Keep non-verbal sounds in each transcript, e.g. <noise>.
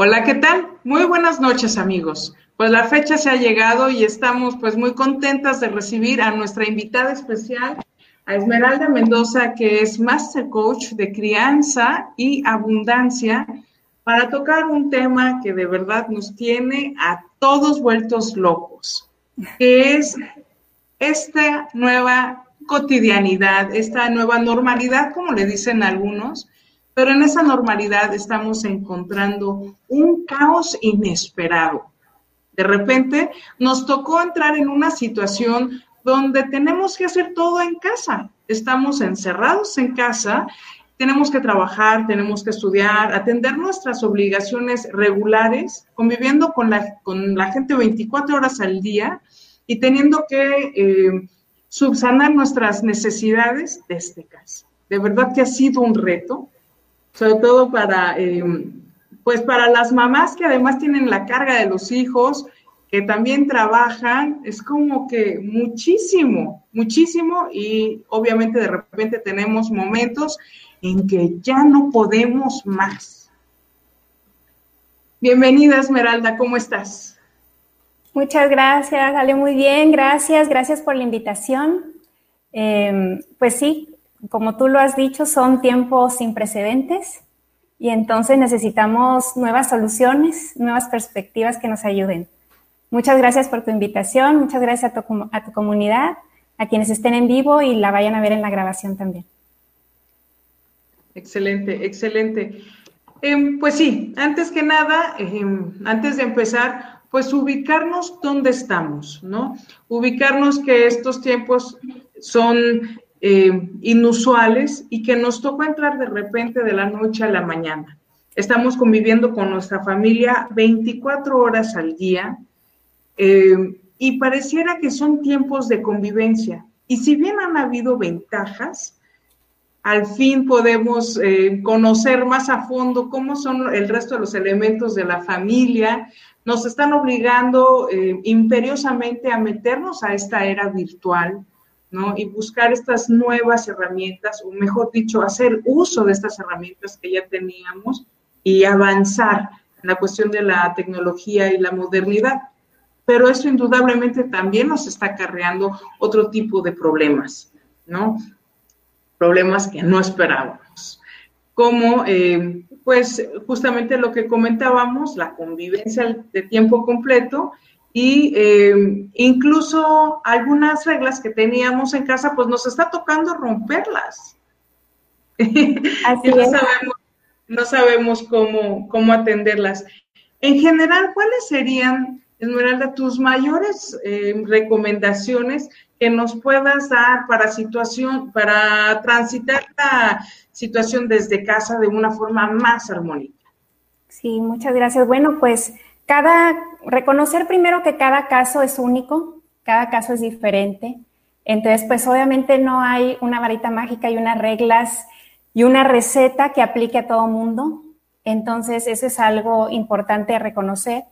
Hola, ¿qué tal? Muy buenas noches, amigos. Pues la fecha se ha llegado y estamos pues muy contentas de recibir a nuestra invitada especial, a Esmeralda Mendoza, que es Master Coach de Crianza y Abundancia, para tocar un tema que de verdad nos tiene a todos vueltos locos, que es esta nueva cotidianidad, esta nueva normalidad, como le dicen algunos, pero en esa normalidad estamos encontrando un caos inesperado. De repente nos tocó entrar en una situación donde tenemos que hacer todo en casa. Estamos encerrados en casa, tenemos que trabajar, tenemos que estudiar, atender nuestras obligaciones regulares, conviviendo con la, gente 24 horas al día y teniendo que eh, subsanar nuestras necesidades desde casa. De verdad que ha sido un reto sobre todo para, eh, pues para las mamás que además tienen la carga de los hijos, que también trabajan, es como que muchísimo, muchísimo y obviamente de repente tenemos momentos en que ya no podemos más. Bienvenida Esmeralda, ¿cómo estás? Muchas gracias, Ale, muy bien, gracias, gracias por la invitación. Em, pues sí, como tú lo has dicho, son tiempos sin precedentes y entonces necesitamos nuevas soluciones, nuevas perspectivas que nos ayuden. Muchas gracias por tu invitación, muchas gracias a tu, comunidad, a quienes estén en vivo y la vayan a ver en la grabación también. Excelente, excelente. Em, pues sí, antes que nada, em, antes de empezar, pues ubicarnos dónde estamos, ¿no? Ubicarnos que estos tiempos son eh, inusuales y que nos tocó entrar de repente de la noche a la mañana. Estamos conviviendo con nuestra familia 24 horas al día eh, y pareciera que son tiempos de convivencia. Y si bien han habido ventajas, al fin podemos eh, conocer más a fondo cómo son el resto de los elementos de la familia. Nos están obligando imperiosamente a meternos a esta era virtual y buscar estas nuevas herramientas, o mejor dicho, hacer uso de estas herramientas que ya teníamos y avanzar en la cuestión de la tecnología y la modernidad. Pero eso indudablemente también nos está acarreando otro tipo de problemas, ¿no? Problemas que no esperábamos. Como, eh, pues, justamente lo que comentábamos, la convivencia de tiempo completo y eh, incluso algunas reglas que teníamos en casa, pues nos está tocando romperlas. Así <laughs> no, sabemos, no sabemos cómo, cómo atenderlas. En general, ¿cuáles serían, Esmeralda, tus mayores eh, recomendaciones que nos puedas dar para situación, para transitar la situación desde casa de una forma más armónica? Sí, muchas gracias. Bueno, pues cada, reconocer primero que cada caso es único, cada caso es diferente. Entonces, pues obviamente no hay una varita mágica y unas reglas y una receta que aplique a todo mundo. Entonces, eso es algo importante reconocer.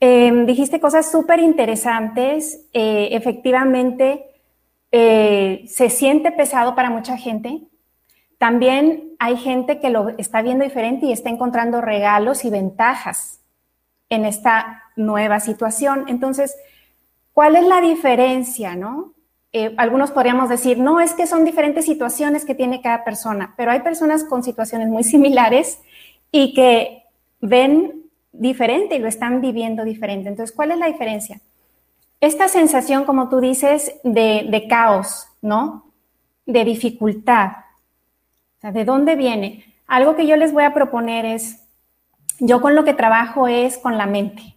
Em, dijiste cosas súper interesantes. Eh, efectivamente, eh, se siente pesado para mucha gente. También hay gente que lo está viendo diferente y está encontrando regalos y ventajas en esta nueva situación. Entonces, ¿cuál es la diferencia, no? Eh, algunos podríamos decir, no, es que son diferentes situaciones que tiene cada persona, pero hay personas con situaciones muy <laughs> similares y que ven diferente y lo están viviendo diferente. Entonces, ¿cuál es la diferencia? Esta sensación, como tú dices, de, caos, ¿no? De dificultad. ¿de dónde viene? Algo que yo les voy a proponer es, yo con lo que trabajo es con la mente,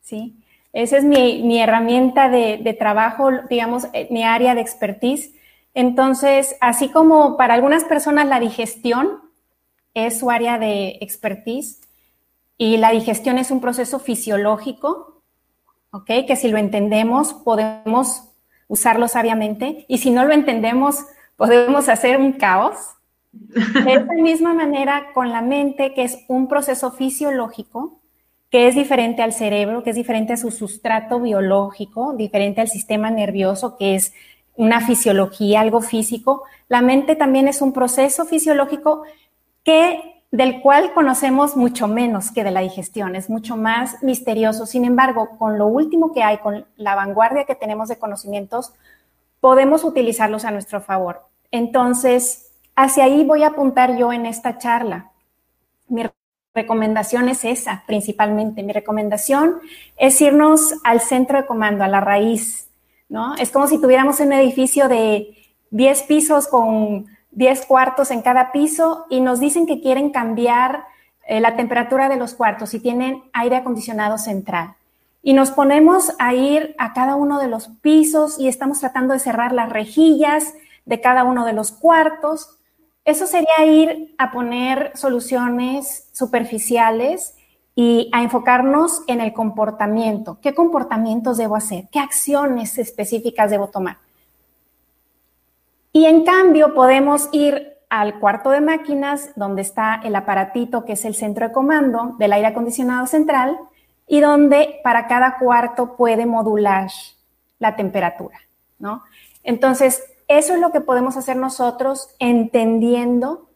¿sí? Esa es mi, herramienta de, trabajo, digamos, eh, mi área de expertise. Entonces, así como para algunas personas la digestión es su área de expertise y la digestión es un proceso fisiológico. Que si lo entendemos podemos usarlo sabiamente y si no lo entendemos podemos hacer un caos, de esa misma manera con la mente, que es un proceso fisiológico, que es diferente al cerebro, que es diferente a su sustrato biológico, diferente al sistema nervioso, que es una fisiología, algo físico. La mente también es un proceso fisiológico que del cual conocemos mucho menos que de la digestión, es mucho más misterioso. Sin embargo, con lo último que hay, con la vanguardia que tenemos de conocimientos, podemos utilizarlos a nuestro favor. Entonces, hacia ahí voy a apuntar yo en esta charla. Mi recomendación es esa, principalmente. Mi recomendación es irnos al centro de comando, a la raíz, ¿no? Es como si tuviéramos un edificio de 10 pisos con 10 cuartos en cada piso y nos dicen que quieren cambiar eh, la temperatura de los cuartos y tienen aire acondicionado central. Y nos ponemos a ir a cada uno de los pisos y estamos tratando de cerrar las rejillas de cada uno de los cuartos. Eso sería ir a poner soluciones superficiales y a enfocarnos en el comportamiento. ¿Qué comportamientos debo hacer? ¿Qué acciones específicas debo tomar? Y en cambio podemos ir al cuarto de máquinas donde está el aparatito que es el centro de comando del aire acondicionado central y donde para cada cuarto puede modular la temperatura, ¿no? Entonces, eso es lo que podemos hacer nosotros entendiendo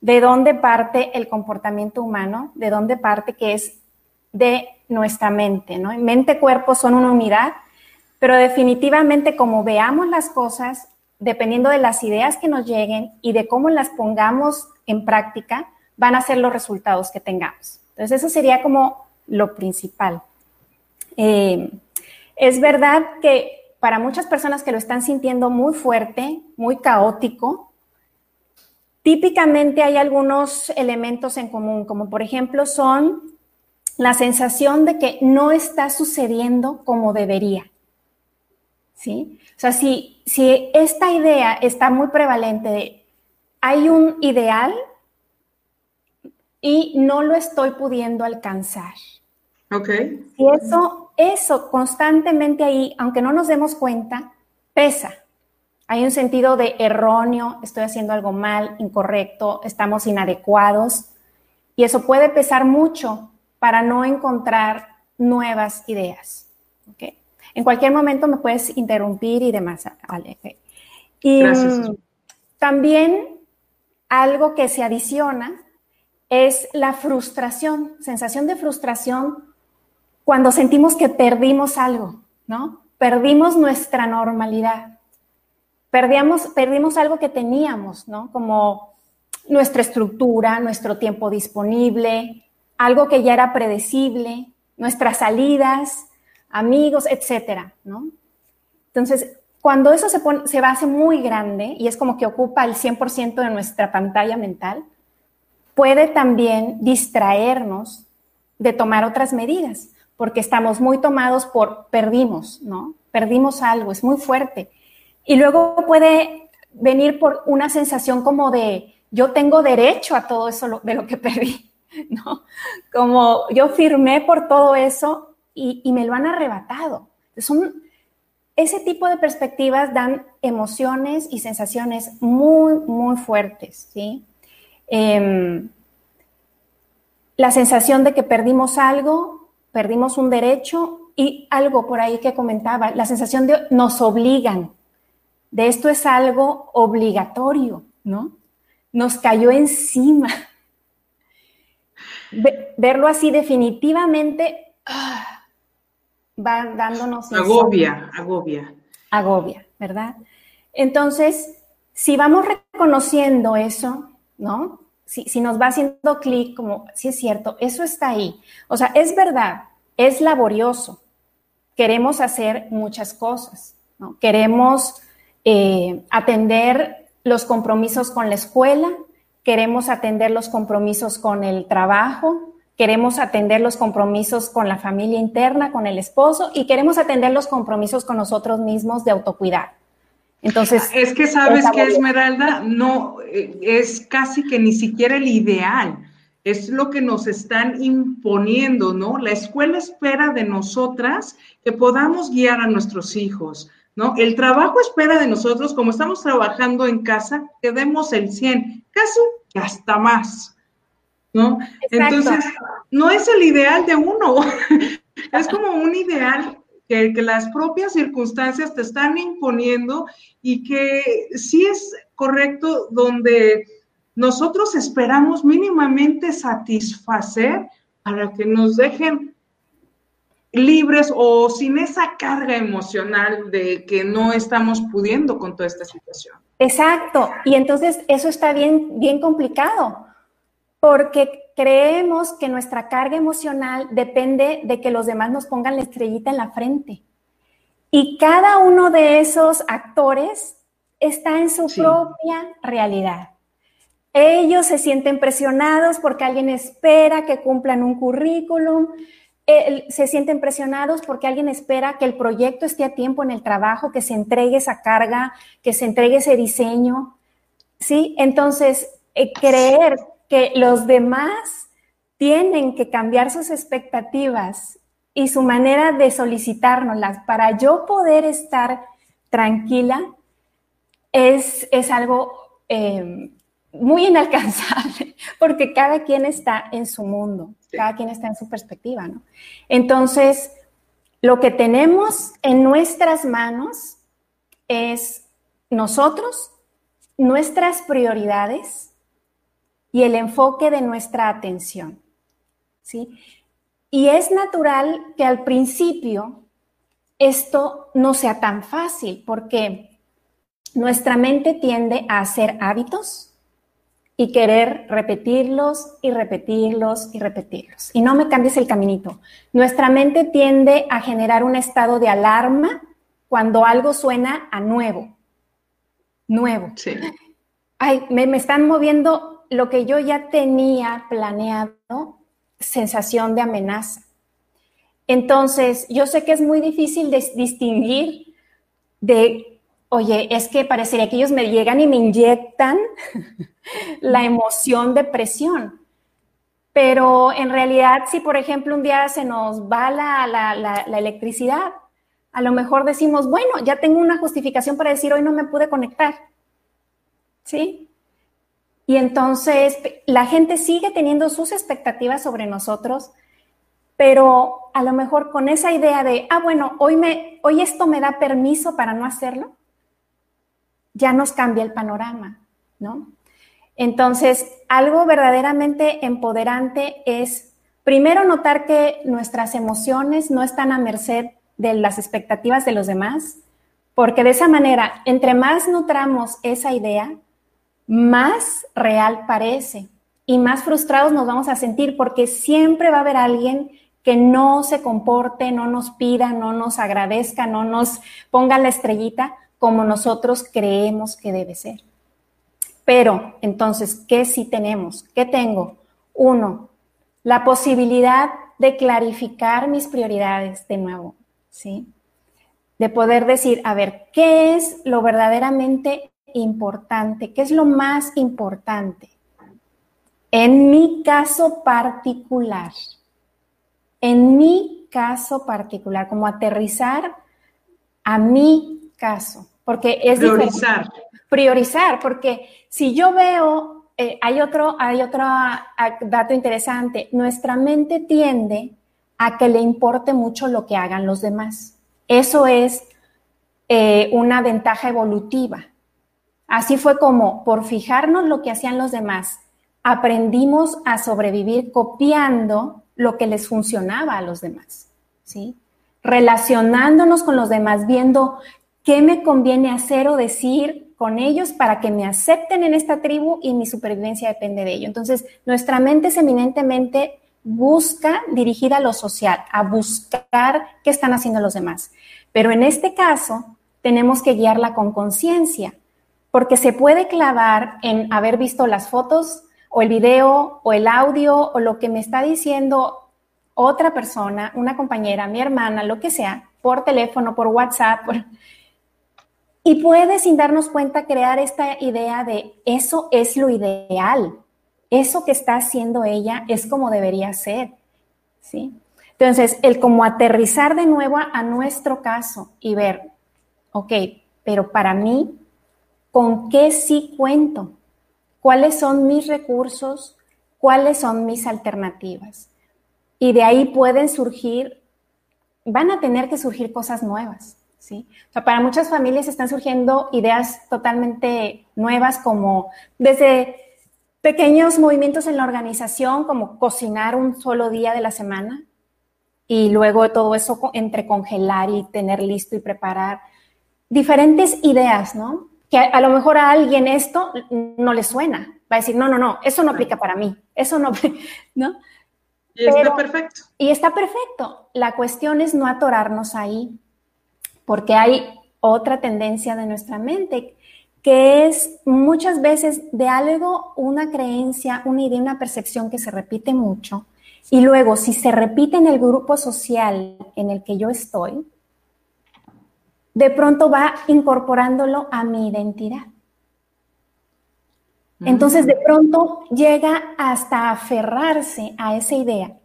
de dónde parte el comportamiento humano, de dónde parte que es de nuestra mente, ¿no? Mente-cuerpo son una unidad, pero definitivamente como veamos las cosas, dependiendo de las ideas que nos lleguen y de cómo las pongamos en práctica, van a ser los resultados que tengamos. Entonces, eso sería como lo principal. Eh, es verdad que para muchas personas que lo están sintiendo muy fuerte, muy caótico, típicamente hay algunos elementos en común, como por ejemplo son la sensación de que no está sucediendo como debería. ¿Sí? O sea, si, si esta idea está muy prevalente de hay un ideal y no lo estoy pudiendo alcanzar. Ok. Y eso, eso constantemente ahí, aunque no nos demos cuenta, pesa. Hay un sentido de erróneo, estoy haciendo algo mal, incorrecto, estamos inadecuados. Y eso puede pesar mucho para no encontrar nuevas ideas. ¿okay? En cualquier momento me puedes interrumpir y demás. Vale, Y Gracias. también algo que se adiciona es la frustración, sensación de frustración cuando sentimos que perdimos algo, ¿no? Perdimos nuestra normalidad. Perdíamos, perdimos algo que teníamos, ¿no? Como nuestra estructura, nuestro tiempo disponible, algo que ya era predecible, nuestras salidas, amigos, etcétera, ¿no? Entonces, cuando eso se, se hacer muy grande y es como que ocupa el 100% de nuestra pantalla mental, puede también distraernos de tomar otras medidas porque estamos muy tomados por perdimos, ¿no? Perdimos algo, es muy fuerte. Y luego puede venir por una sensación como de yo tengo derecho a todo eso de lo que perdí, <laughs> ¿no? Como yo firmé por todo eso y, me lo han arrebatado. Son, ese tipo de perspectivas dan emociones y sensaciones muy, muy fuertes, ¿sí? Em, la sensación de que perdimos algo perdimos un derecho y algo por ahí que comentaba, la sensación de nos obligan, de esto es algo obligatorio, ¿no? Nos cayó encima. verlo así definitivamente ah, va dándonos... Agobia, agobia. Agobia, ¿verdad? Entonces, si vamos reconociendo eso, ¿no? Si, nos va haciendo clic, como, si es cierto, eso está ahí. O sea, es verdad, es laborioso. Queremos hacer muchas cosas, ¿no? Queremos eh, atender los compromisos con la escuela, queremos atender los compromisos con el trabajo, queremos atender los compromisos con la familia interna, con el esposo y queremos atender los compromisos con nosotros mismos de autocuidar. Entonces. Es que sabes que Esmeralda no eh, es casi que ni siquiera el ideal. Es lo que nos están imponiendo, ¿no? La escuela espera de nosotras que podamos guiar a nuestros hijos, ¿no? El trabajo espera de nosotros, como estamos trabajando en casa, que demos el 100, casi hasta más, ¿no? Entonces, no es el ideal de uno, <laughs> es como un ideal que, las propias circunstancias te están imponiendo y que sí es correcto donde nosotros esperamos mínimamente satisfacer para que nos dejen libres o sin esa carga emocional de que no estamos pudiendo con toda esta situación. Exacto, y entonces eso está bien, bien complicado, porque creemos que nuestra carga emocional depende de que los demás nos pongan la estrellita en la frente. Y cada uno de esos actores está en su propia realidad. Ellos se sienten presionados porque alguien espera que cumplan un currículum, se sienten presionados porque alguien espera que el proyecto esté a tiempo en el trabajo, que se entregue esa carga, que se entregue ese diseño. ¿Sí? Entonces, eh, creer que los demás tienen que cambiar sus expectativas y su manera de solicitárnoslas para yo poder estar tranquila es, es algo eh, muy inalcanzable, <laughs> porque cada quien está en su mundo, cada quien está en su perspectiva, ¿no? Entonces, lo que tenemos en nuestras manos es nosotros, nuestras prioridades y el enfoque de nuestra atención, ¿sí? Y es natural que al principio esto no sea tan fácil, porque nuestra mente tiende a hacer hábitos, y querer repetirlos y repetirlos y repetirlos. Y no me cambies el caminito. Nuestra mente tiende a generar un estado de alarma cuando algo suena a nuevo. Nuevo. Sí. Ay, me, me están moviendo lo que yo ya tenía planeado, sensación de amenaza. Entonces, yo sé que es muy difícil distinguir de oye, es que parecería que ellos me llegan y me inyectan <laughs> la emoción de presión. Pero en realidad, si por ejemplo un día se nos va la, electricidad, a lo mejor decimos, bueno, ya tengo una justificación para decir hoy no me pude conectar. ¿Sí? Y entonces la gente sigue teniendo sus expectativas sobre nosotros, pero a lo mejor con esa idea de, ah, bueno, hoy, me, hoy esto me da permiso para no hacerlo, ya nos cambia el panorama, ¿no? Entonces, algo verdaderamente empoderante es, primero, notar que nuestras emociones no están a merced de las expectativas de los demás, porque de esa manera, entre más nutramos esa idea, más real parece y más frustrados nos vamos a sentir porque siempre va a haber alguien que no se comporte, no nos pida, no nos agradezca, no nos ponga la estrellita, como nosotros creemos que debe ser. Pero entonces, ¿qué sí tenemos? ¿Qué tengo? Uno, la posibilidad de clarificar mis prioridades de nuevo, ¿sí? De poder decir, a ver, ¿qué es lo verdaderamente importante? ¿Qué es lo más importante? En mi caso particular, en mi caso particular, como aterrizar a mi caso porque es priorizar. Priorizar, porque si yo veo, eh, hay otro, hay otro ah, dato interesante, nuestra mente tiende a que le importe mucho lo que hagan los demás. Eso es eh, una ventaja evolutiva. Así fue como, por fijarnos lo que hacían los demás, aprendimos a sobrevivir copiando lo que les funcionaba a los demás, ¿sí? Relacionándonos con los demás, viendo ¿Qué me conviene hacer o decir con ellos para que me acepten en esta tribu y mi supervivencia depende de ello? Entonces, nuestra mente es eminentemente busca dirigir a lo social, a buscar qué están haciendo los demás. Pero en este caso, tenemos que guiarla con conciencia, porque se puede clavar en haber visto las fotos o el video o el audio o lo que me está diciendo otra persona, una compañera, mi hermana, lo que sea, por teléfono, por WhatsApp, por, y puede, sin darnos cuenta, crear esta idea de eso es lo ideal, eso que está haciendo ella es como debería ser, ¿sí? Entonces, el como aterrizar de nuevo a nuestro caso y ver, ok, pero para mí, ¿con qué sí cuento? ¿Cuáles son mis recursos? ¿Cuáles son mis alternativas? Y de ahí pueden surgir, van a tener que surgir cosas nuevas. ¿sí? O sea, para muchas familias están surgiendo ideas totalmente nuevas como desde Pequeños movimientos en la organización, como cocinar un solo día de la semana y luego todo eso entre congelar y tener listo y preparar. Diferentes ideas, ¿no? Que a, lo mejor a alguien esto no le suena. Va a decir, no, no, no, eso no aplica para mí. Eso no, <laughs> ¿no? Y está perfecto. Y está perfecto. La cuestión es no atorarnos ahí, porque hay otra tendencia de nuestra mente que es muchas veces de algo, una creencia, una idea, una percepción que se repite mucho. Y luego, si se repite en el grupo social en el que yo estoy, de pronto va incorporándolo a mi identidad. Entonces, de pronto llega hasta aferrarse a esa idea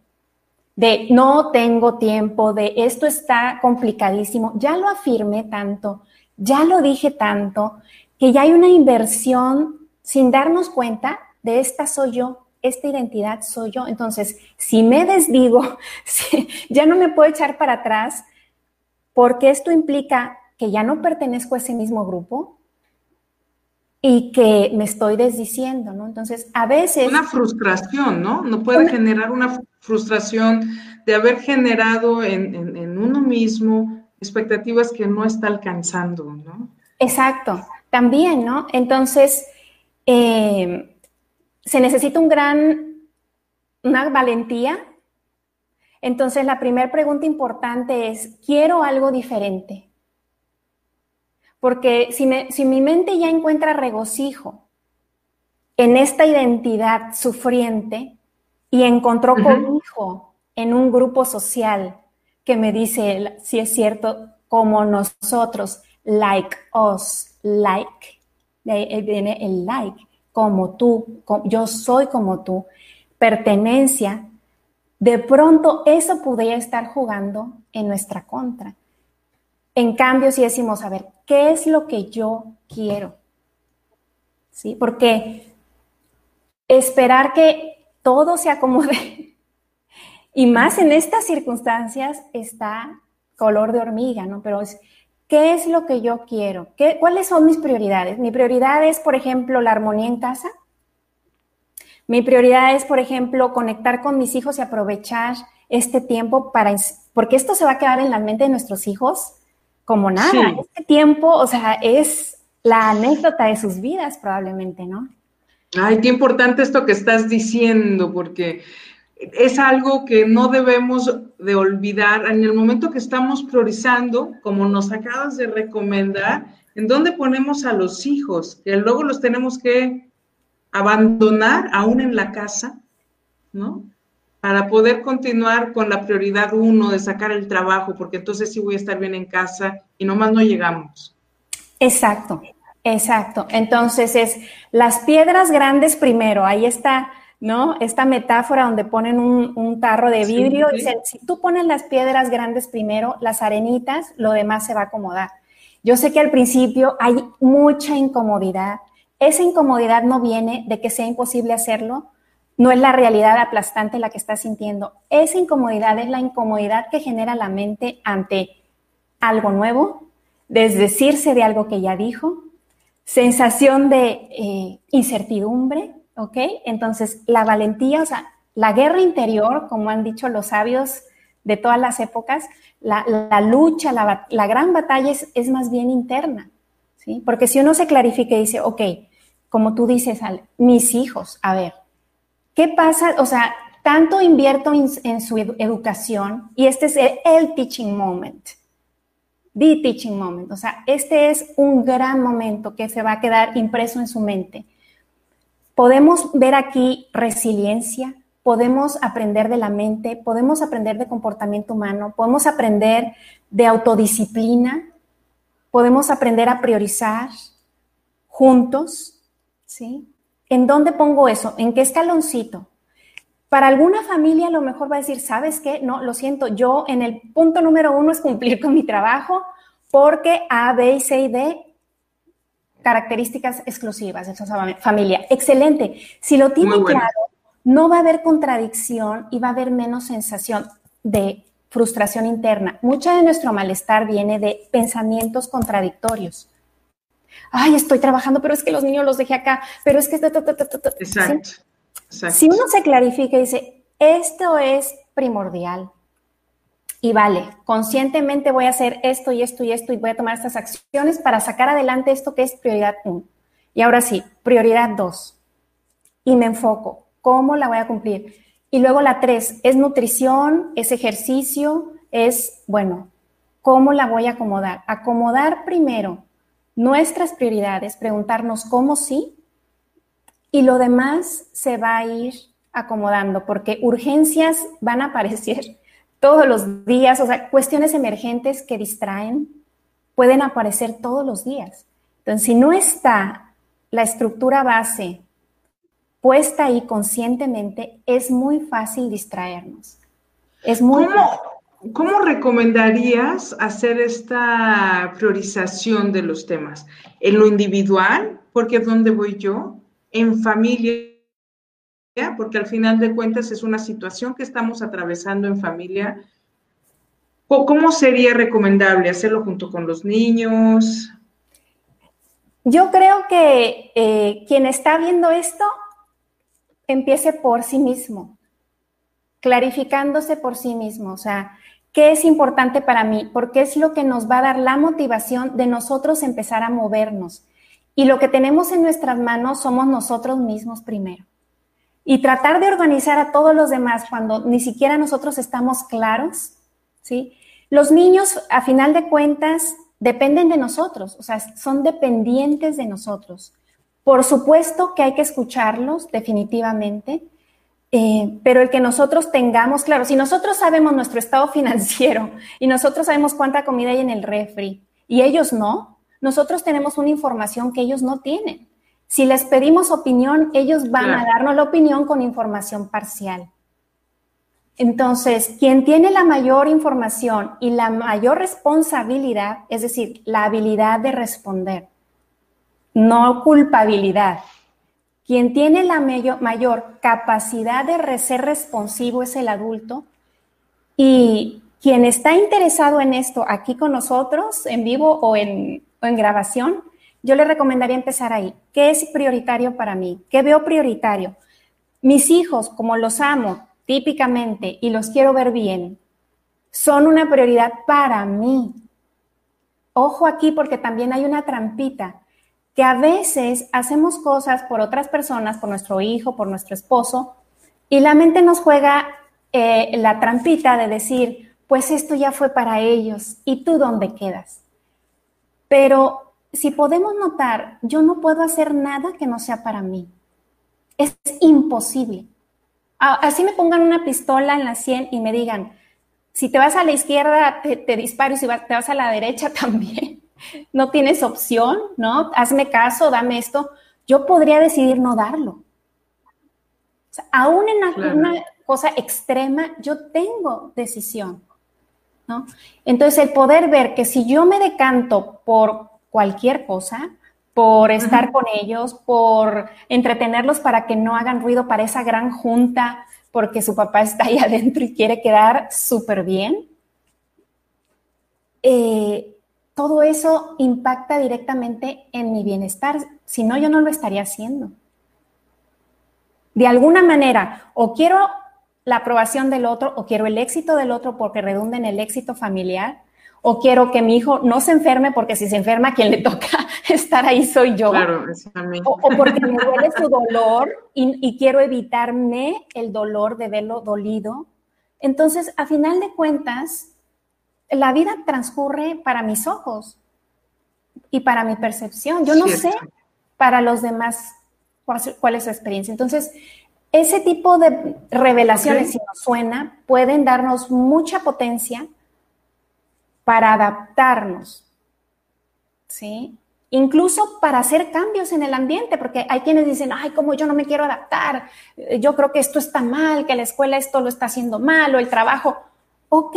de no tengo tiempo, de esto está complicadísimo, ya lo afirmé tanto, ya lo dije tanto, que ya hay una inversión sin darnos cuenta de esta soy yo, esta identidad soy yo. Entonces, si me desdigo, <laughs> ya no me puedo echar para atrás, porque esto implica que ya no pertenezco a ese mismo grupo y que me estoy desdiciendo, ¿no? Entonces, a veces... Una frustración, ¿no? No puede generar una frustración de haber generado en, en uno mismo expectativas que no está alcanzando, ¿no? Exacto también, ¿no? Entonces, eh, se necesita un gran, una valentía. Entonces, la primera pregunta importante es, ¿quiero algo diferente? Porque si, si mi mente ya encuentra regocijo en esta identidad sufriente y encontró uh en un grupo social que me dice, si es cierto, como nosotros, like us, like, de ahí viene el like, como tú, yo soy como tú, pertenencia, de pronto eso podría estar jugando en nuestra contra. En cambio, si decimos, a ver, ¿qué es lo que yo quiero? ¿Sí? Porque esperar que todo se acomode, <laughs> y más en estas circunstancias, está color de hormiga, ¿no? Pero es, ¿Qué es lo que yo quiero? ¿Qué, ¿Cuáles son mis prioridades? Mi prioridad es, por ejemplo, la armonía en casa. Mi prioridad es, por ejemplo, conectar con mis hijos y aprovechar este tiempo para, porque esto se va a quedar en la mente de nuestros hijos como nada. Este tiempo, o sea, es la anécdota de sus vidas probablemente, ¿no? Ay, qué importante esto que estás diciendo, porque es algo que no debemos de olvidar en el momento que estamos priorizando, como nos acabas de recomendar, en dónde ponemos a los hijos, que luego los tenemos que abandonar aún en la casa, ¿no? Para poder continuar con la prioridad uno de sacar el trabajo, porque entonces sí voy a estar bien en casa y nomás no llegamos. Exacto, exacto. Entonces es las piedras grandes primero, ahí está ¿no? Esta metáfora donde ponen un, tarro de vidrio y dicen, si tú pones las piedras grandes primero, las arenitas, lo demás se va a acomodar. Yo sé que al principio hay mucha incomodidad. Esa incomodidad no viene de que sea imposible hacerlo, no es la realidad aplastante la que estás sintiendo. Esa incomodidad es la incomodidad que genera la mente ante algo nuevo, desdecirse de algo que ya dijo, sensación de eh, incertidumbre, ¿ok? Entonces, la valentía, o sea, la guerra interior, como han dicho los sabios de todas las épocas, la, lucha, la, gran batalla es, más bien interna, Porque si uno se clarifica y dice, ok, como tú dices, mis hijos, a ver, ¿qué pasa? O sea, tanto invierto en, su educación y este es el teaching moment, the teaching moment, o sea, este es un gran momento que se va a quedar impreso en su mente. Podemos ver aquí resiliencia, podemos aprender de la mente, podemos aprender de comportamiento humano, podemos aprender de autodisciplina, podemos aprender a priorizar juntos, ¿sí? ¿En dónde pongo eso? ¿En qué escaloncito? Para alguna familia a lo mejor va a decir, ¿sabes qué? No, lo siento, yo en el punto número uno es cumplir con mi trabajo porque A, B, C y D características exclusivas de esa familia. Excelente. Si lo tiene claro, no va a haber contradicción y va a haber menos sensación de frustración interna. Mucha de nuestro malestar viene de pensamientos contradictorios. Ay, estoy trabajando, pero es que los niños los dejé acá, pero es que... Exacto. Si uno se clarifica y dice, esto es primordial, y vale, conscientemente voy a hacer esto y esto y esto y voy a tomar estas acciones para sacar adelante esto que es prioridad uno. Y ahora sí, prioridad dos. Y me enfoco. ¿Cómo la voy a cumplir? Y luego la tres, es nutrición, es ejercicio, es, bueno, ¿cómo la voy a acomodar? Acomodar primero nuestras prioridades, preguntarnos cómo sí, y lo demás se va a ir acomodando, porque urgencias van a aparecer <laughs> todos los días, o sea, cuestiones emergentes que distraen pueden aparecer todos los días. Entonces, si no está la estructura base puesta ahí conscientemente, es muy fácil distraernos. Es muy ¿Cómo, ¿Cómo recomendarías hacer esta priorización de los temas? ¿En lo individual? Porque ¿dónde voy yo? ¿En familia? porque al final de cuentas es una situación que estamos atravesando en familia. ¿Cómo sería recomendable hacerlo junto con los niños? Yo creo que eh, quien está viendo esto empiece por sí mismo, clarificándose por sí mismo, o sea, ¿qué es importante para mí? Porque es lo que nos va a dar la motivación de nosotros empezar a movernos. Y lo que tenemos en nuestras manos somos nosotros mismos primero y tratar de organizar a todos los demás cuando ni siquiera nosotros estamos claros, ¿sí? Los niños, a final de cuentas, dependen de nosotros, o sea, son dependientes de nosotros. Por supuesto que hay que escucharlos, definitivamente, eh, pero el que nosotros tengamos, claro, si nosotros sabemos nuestro estado <laughs> financiero y nosotros sabemos cuánta comida hay en el refri y ellos no, nosotros tenemos una información que ellos no tienen. Si les pedimos opinión, ellos van a darnos la opinión con información parcial. Entonces, quien tiene la mayor información y la mayor responsabilidad, es decir, la habilidad de responder, no culpabilidad. Quien tiene la mayor, capacidad de ser responsivo es el adulto y quien está interesado en esto aquí con nosotros, en vivo o en grabación, yo le recomendaría empezar ahí. ¿Qué es prioritario para mí? ¿Qué veo prioritario? Mis hijos, como los amo típicamente y los quiero ver bien, son una prioridad para mí. Ojo aquí porque también hay una trampita, que a veces hacemos cosas por otras personas, por nuestro hijo, por nuestro esposo, y la mente nos juega eh, la trampita de decir, pues esto ya fue para ellos, ¿y tú dónde quedas? Pero si podemos notar, yo no puedo hacer nada que no sea para mí. Es imposible. Así me pongan una pistola en la sien y me digan, si te vas a la izquierda, te, disparo y si te vas a la derecha <laughs> también. No tienes opción, ¿no? Hazme caso, dame esto. Yo podría decidir no darlo. aún en una cosa extrema, yo tengo decisión. ¿no? Entonces, el poder ver que si yo me decanto por cualquier cosa, por estar con ellos, por entretenerlos para que no hagan ruido para esa gran junta, porque su papá está ahí <laughs> adentro y quiere quedar súper bien. Eh, todo eso impacta directamente en mi bienestar, si no, yo no lo estaría haciendo. De alguna manera, o quiero la aprobación del otro, o quiero el éxito del otro porque redunda en el éxito familiar, o quiero que mi hijo no se enferme porque si se enferma, quien le <laughs> toca estar ahí soy yo. Claro, o, o, porque me duele su dolor y, quiero evitarme el dolor de verlo dolido. Entonces, a final de cuentas, la vida transcurre para mis ojos y para mi percepción. Yo no sé para los demás cuál, es su experiencia. Entonces, ese tipo de revelaciones, si nos suena, pueden darnos mucha potencia para adaptarnos, ¿sí? Incluso para hacer cambios en el ambiente, porque hay quienes dicen, ay, como yo no me quiero adaptar, yo creo que esto está mal, que la escuela esto lo está haciendo mal o el trabajo. Ok,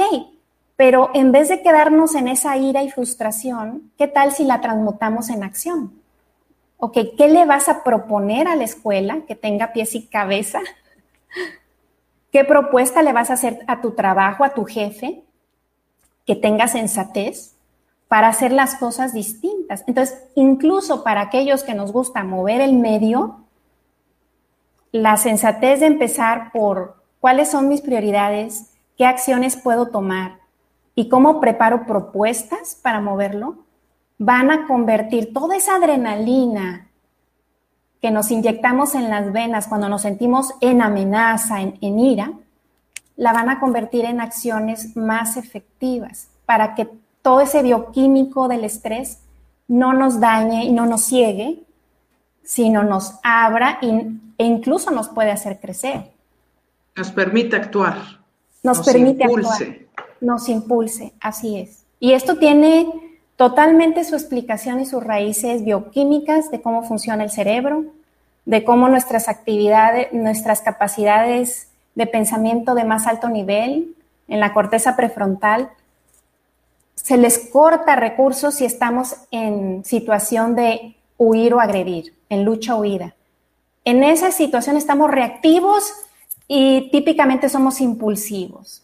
pero en vez de quedarnos en esa ira y frustración, ¿qué tal si la transmutamos en acción? ¿qué le vas a proponer a la escuela que tenga pies y cabeza? <laughs> ¿Qué propuesta le vas a hacer a tu trabajo, a tu jefe? que tenga sensatez, para hacer las cosas distintas. Entonces, incluso para aquellos que nos gusta mover el medio, la sensatez de empezar por cuáles son mis prioridades, qué acciones puedo tomar y cómo preparo propuestas para moverlo, van a convertir toda esa adrenalina que nos inyectamos en las venas cuando nos sentimos en amenaza, en, en ira, la van a convertir en acciones más efectivas para que todo ese bioquímico del estrés no nos dañe y no nos ciegue, sino nos abra e incluso nos puede hacer crecer. Nos permite actuar. Nos, permite impulse. Nos impulse, así es. Y esto tiene totalmente su explicación y sus raíces bioquímicas de cómo funciona el cerebro, de cómo nuestras actividades, nuestras capacidades de pensamiento de más alto nivel en la corteza prefrontal se les corta recursos si estamos en situación de huir o agredir, en lucha o huida. En esa situación estamos reactivos y típicamente somos impulsivos,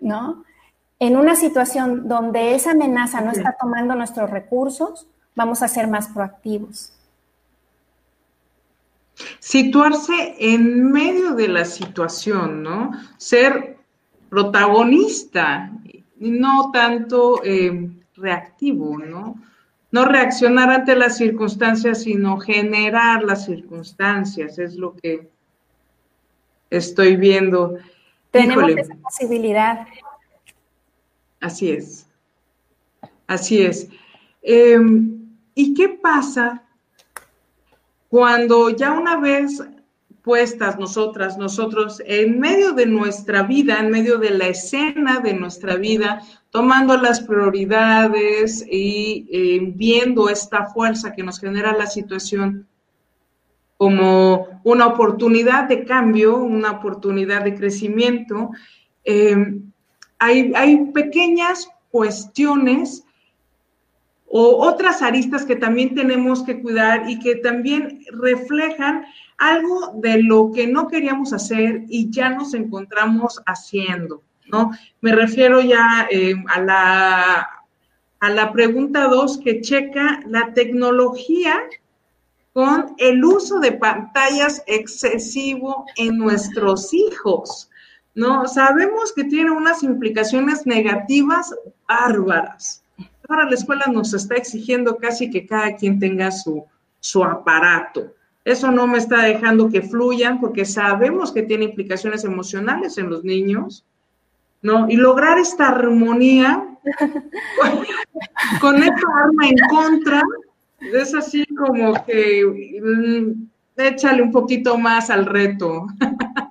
¿no? En una situación donde esa amenaza no está tomando nuestros recursos, vamos a ser más proactivos. Situarse en medio de la situación, ¿no? Ser protagonista no tanto eh, reactivo, ¿no? No reaccionar ante las circunstancias, sino generar las circunstancias, es lo que estoy viendo. Tenemos esa posibilidad. Así es, así es. Em, ¿Y qué pasa cuando ya una vez puestas nosotras, nosotros, en medio de nuestra vida, en medio de la escena de nuestra vida, tomando las prioridades y eh, viendo esta fuerza que nos genera la situación como una oportunidad de cambio, una oportunidad de crecimiento. Eh, hay, hay pequeñas cuestiones o otras aristas que también tenemos que cuidar y que también reflejan algo de lo que no queríamos hacer y ya nos encontramos haciendo, ¿no? Me refiero ya eh, a, la, a la pregunta 2 que checa la tecnología con el uso de pantallas excesivo en nuestros hijos, ¿no? Sabemos que tiene unas implicaciones negativas bárbaras. Ahora la escuela nos está exigiendo casi que cada quien tenga su, su aparato. Eso no me está dejando que fluyan porque sabemos que tiene implicaciones emocionales en los niños, ¿no? Y lograr esta armonía <laughs> con, esta arma en contra es así como que mm, échale un poquito más al reto.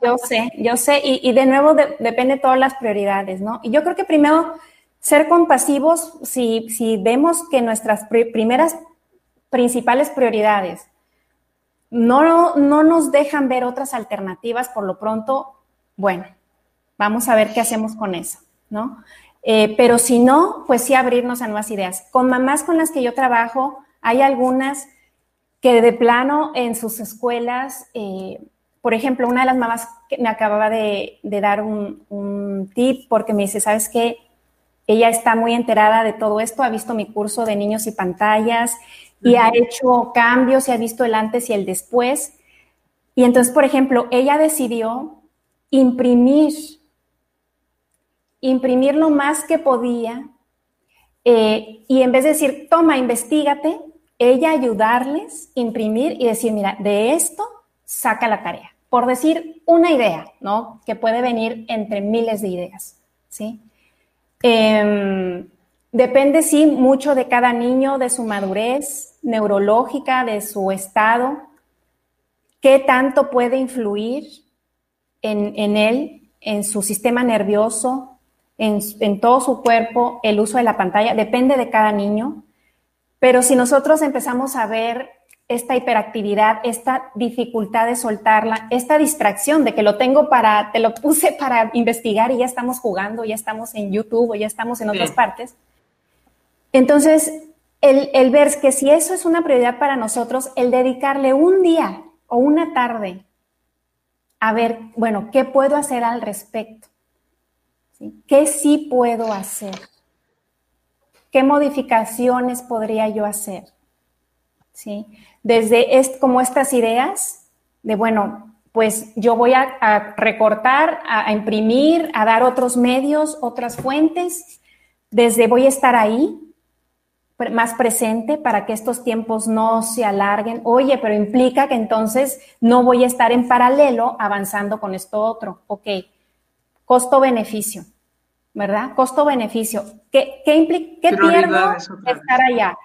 yo sé, yo sé, y, de nuevo depende de todas las prioridades, ¿no? Y yo creo que primero ser compasivos si, si vemos que nuestras primeras principales prioridades no, no nos dejan ver otras alternativas por lo pronto, bueno, vamos a ver qué hacemos con eso, ¿no? Eh, pero si no, pues sí abrirnos a nuevas ideas. Con mamás con las que yo trabajo, hay algunas que de plano en sus escuelas, eh, por ejemplo, una de las mamás que me acababa de, dar un, un, tip porque me dice, ¿sabes qué? Ella está muy enterada de todo esto, ha visto mi curso de niños y pantallas y ha hecho cambios y ha visto el antes y el después. Y entonces, por ejemplo, ella decidió imprimir, imprimir lo más que podía eh, y en vez de decir, toma, investigate, ella ayudarles, imprimir y decir, mira, de esto saca la tarea. Por decir una idea, ¿no? Que puede venir entre miles de ideas, ¿sí? Em, depende, sí, mucho de cada niño, de su madurez, neurológica de su estado, qué tanto puede influir en, él, en su sistema nervioso, en, en, todo su cuerpo, el uso de la pantalla, depende de cada niño. Pero si nosotros empezamos a ver esta hiperactividad, esta dificultad de soltarla, esta distracción de que lo tengo para, te lo puse <laughs> para investigar y ya estamos jugando, ya estamos en YouTube o ya estamos en otras partes. Entonces, el, ver que si eso es una prioridad para nosotros, el dedicarle un día o una tarde a ver, bueno, ¿qué puedo hacer al respecto? ¿Qué sí puedo hacer? ¿Qué modificaciones podría yo hacer? ¿Sí? Desde es, como estas ideas de, bueno, pues yo voy a, recortar, a, imprimir, a dar otros medios, otras fuentes, desde voy a estar ahí, más presente para que estos tiempos no se alarguen. Oye, pero implica que entonces no voy a estar en paralelo avanzando con esto otro. Ok, costo-beneficio, ¿verdad? Costo-beneficio. ¿Qué, qué, qué pierdo de estar allá?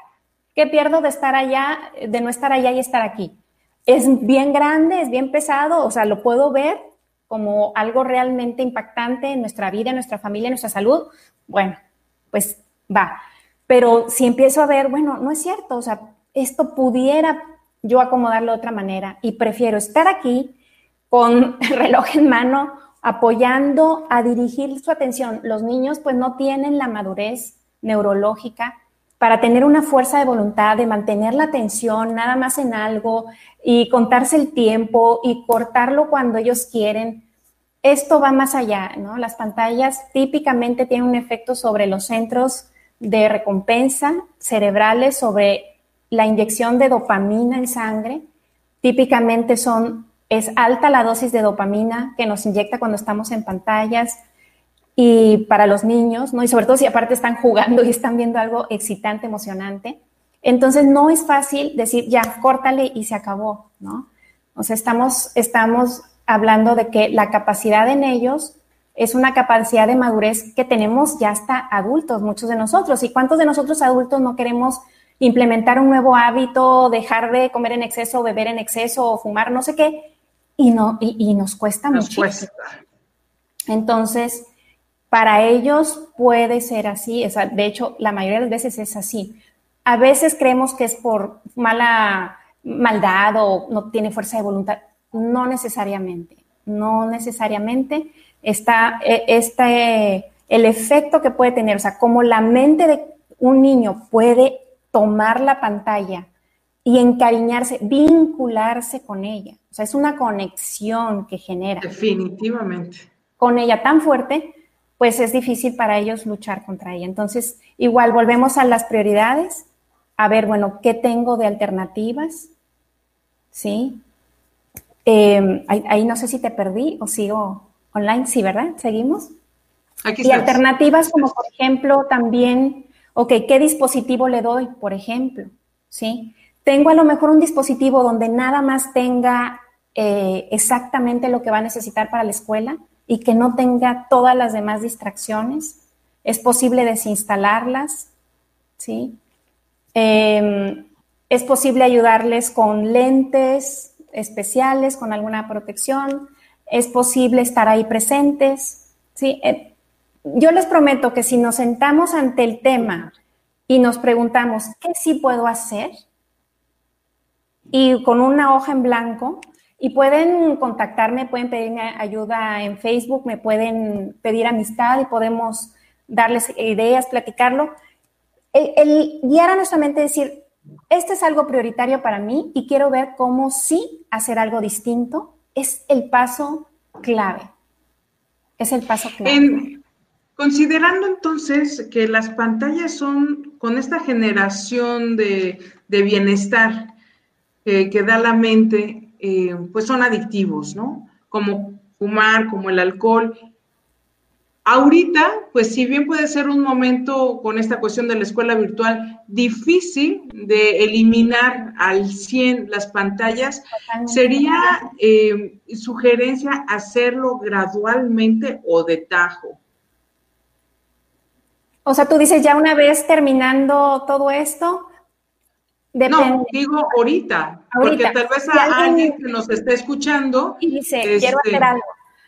¿Qué pierdo de estar allá, de no estar allá y estar aquí? Es bien grande, es bien pesado, o sea, lo puedo ver como algo realmente impactante en nuestra vida, en nuestra familia, en nuestra salud. Bueno, pues va. Pero si empiezo a ver, bueno, no es cierto, o sea, esto pudiera yo acomodarlo de otra manera y prefiero estar aquí con <laughs> el reloj en mano, apoyando a dirigir su atención. Los niños pues no tienen la madurez neurológica para tener una fuerza de voluntad, de mantener la atención nada más en algo y contarse el tiempo y cortarlo cuando ellos quieren. Esto va más allá, ¿no? Las pantallas típicamente tienen un efecto sobre los centros de recompensa cerebrales sobre la inyección de dopamina en sangre. Típicamente son, es alta la dosis de dopamina que nos inyecta cuando estamos en pantallas y para los niños, ¿no? Y sobre todo si aparte están jugando y están viendo algo excitante, emocionante. Entonces no es fácil decir, ya, córtale y se acabó, ¿no? O sea, estamos, estamos hablando de que la capacidad en ellos es una capacidad de madurez que tenemos ya hasta adultos, muchos de nosotros. ¿Y cuántos de nosotros adultos no queremos implementar un nuevo hábito, dejar de comer en exceso, beber en exceso o fumar, no sé qué? Y, no, y, nos cuesta mucho. Entonces, para ellos puede ser así, de hecho, la mayoría de las veces es así. A veces creemos que es por mala maldad o no tiene fuerza de voluntad. No necesariamente, no necesariamente está e, este, el efecto que puede tener, o sea, como la mente de un niño puede tomar la pantalla y encariñarse, vincularse con ella. O sea, es una conexión que genera. Definitivamente. Con ella tan fuerte, pues es difícil para ellos luchar contra ella. Entonces, igual volvemos a las prioridades, a ver, bueno, ¿qué tengo de alternativas? ¿Sí? Eh, ahí, no sé si te perdí o sigo online, sí, ¿verdad? ¿Seguimos? Aquí y alternativas como, por ejemplo, también, ok, ¿qué dispositivo le doy, por ejemplo? ¿Sí? Tengo a lo mejor un dispositivo donde nada más tenga eh, exactamente lo que va a necesitar para la escuela y que no tenga todas las demás distracciones. Es posible desinstalarlas, ¿sí? Em, es posible ayudarles con lentes especiales, con alguna protección es posible estar ahí presentes. ¿sí? Eh, yo les prometo que si nos sentamos ante el tema y nos preguntamos, ¿qué sí puedo hacer? Y con una hoja en blanco, y pueden contactarme, pueden pedirme ayuda en Facebook, me pueden pedir amistad y podemos darles ideas, platicarlo. El, guiar a nuestra mente, decir, este es algo prioritario para mí y quiero ver cómo sí hacer algo distinto es el paso clave. Es el paso clave. considerando entonces que las pantallas son con esta generación de, bienestar que da la mente, eh, pues son adictivos, ¿no? Como fumar, como el alcohol, Ahorita, pues si bien puede ser un momento con esta cuestión de la escuela virtual difícil de eliminar al 100 las pantallas, sería eh, sugerencia hacerlo gradualmente o de tajo. O sea, tú dices ya una vez terminando todo esto. No, digo ahorita, porque tal vez a alguien que nos esté escuchando y dice, quiero hacer este, algo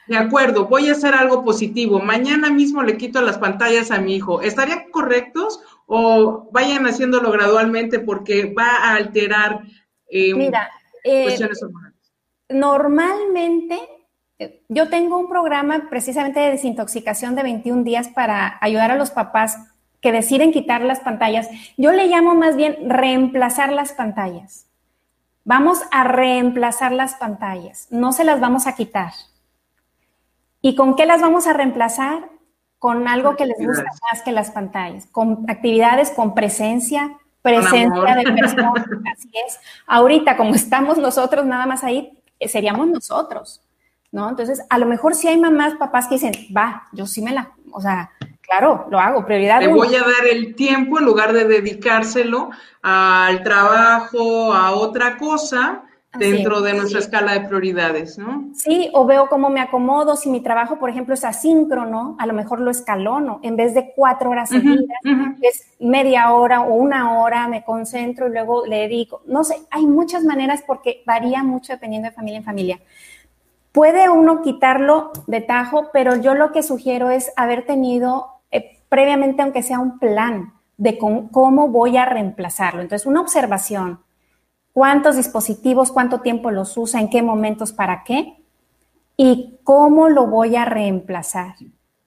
de acuerdo, voy a hacer algo positivo. Mañana mismo le quito las pantallas a mi hijo. ¿Estarían correctos o vayan haciéndolo gradualmente porque va a alterar eh, Mira, eh, cuestiones hormonales? Normalmente, eh, yo tengo un programa precisamente de desintoxicación de 21 días para ayudar a los papás que deciden quitar las pantallas. Yo le llamo más bien reemplazar las pantallas. Vamos a reemplazar las pantallas, no se las vamos a quitar. ¿Y con qué las vamos a reemplazar? con algo que les gusta más que las pantallas, con actividades con presencia, presencia de personas, <laughs> así es. Ahorita, como estamos nosotros nada más ahí, eh, seríamos nosotros, ¿no? Entonces, a lo mejor sí hay mamás, papás que dicen, va, yo sí me la, o sea, claro, lo hago, prioridad. Le voy a dar el tiempo en lugar de dedicárselo al trabajo, a otra cosa, dentro de nuestra escala de prioridades, ¿no? Sí, o veo cómo me acomodo, si mi trabajo, por ejemplo, es asíncrono, a lo mejor lo escalono, en vez de cuatro horas seguidas, es media hora o una hora, me concentro y luego le dedico. No sé, hay muchas maneras porque varía mucho dependiendo de familia en familia. Puede uno quitarlo de tajo, pero yo lo que sugiero es haber tenido previamente, aunque sea un plan de cómo voy a reemplazarlo. Entonces, una observación, cuántos dispositivos, cuánto tiempo los usa, en qué momentos, para qué, y cómo lo voy a reemplazar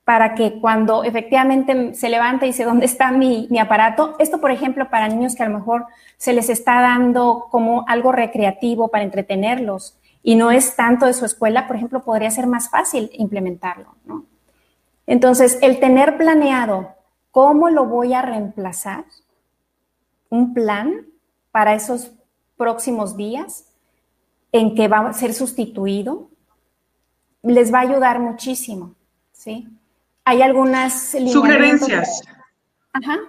para que cuando efectivamente se levanta y dice, ¿dónde está mi, mi, aparato? Esto, por ejemplo, para niños que a lo mejor se les está dando como algo recreativo para entretenerlos y no es tanto de su escuela, por ejemplo, podría ser más fácil implementarlo, ¿no? Entonces, el tener planeado cómo lo voy a reemplazar, un plan para esos próximos días en que va a ser sustituido, les va a ayudar muchísimo, ¿sí? Hay algunas sugerencias. Ajá,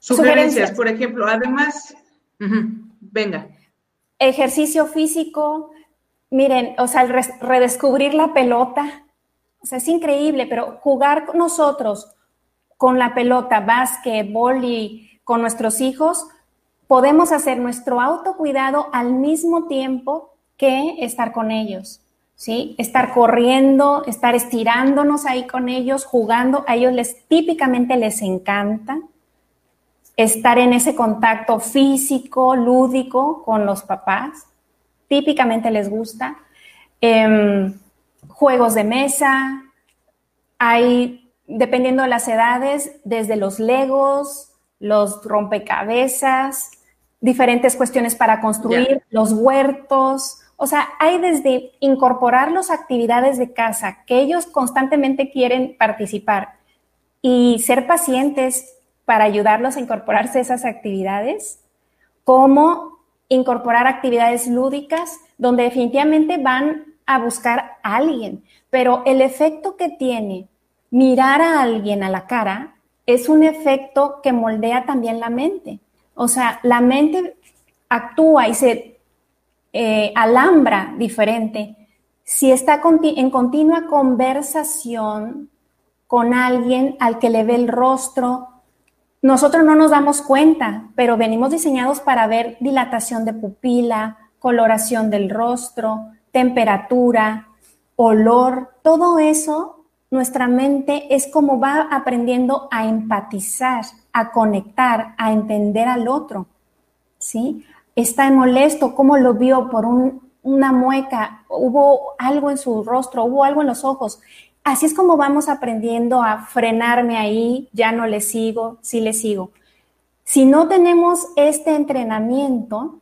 sugerencias, por ejemplo, además, venga. Ejercicio físico, miren, o sea, el redescubrir la pelota, o sea, es increíble, pero jugar nosotros con la pelota, básquet, y con nuestros hijos, podemos hacer nuestro autocuidado al mismo tiempo que estar con ellos, ¿sí? Estar corriendo, estar estirándonos ahí con ellos, jugando, a ellos les típicamente les encanta estar en ese contacto físico, lúdico con los papás, típicamente les gusta. Em, juegos de mesa, hay, dependiendo de las edades, desde los legos, los rompecabezas, diferentes cuestiones para construir, los huertos. O sea, hay desde incorporar las actividades de casa que ellos constantemente quieren participar y ser pacientes para ayudarlos a incorporarse a esas actividades, como incorporar actividades lúdicas donde definitivamente van a buscar a alguien, pero el efecto que tiene mirar a alguien a la cara es un efecto que moldea también la mente. O sea, la mente actúa y se eh, alambra diferente si está en continua conversación con alguien al que le ve el rostro. Nosotros no nos damos cuenta, pero venimos diseñados para ver dilatación de pupila, coloración del rostro, temperatura, olor, todo eso, nuestra mente es como va aprendiendo a empatizar, a conectar, a entender al otro, ¿sí? Está molesto, ¿cómo lo vio por una mueca? ¿Hubo algo en su rostro? ¿Hubo algo en los ojos? Así es como vamos aprendiendo a frenarme ahí, ya no le sigo, sí le sigo. Si no tenemos este entrenamiento,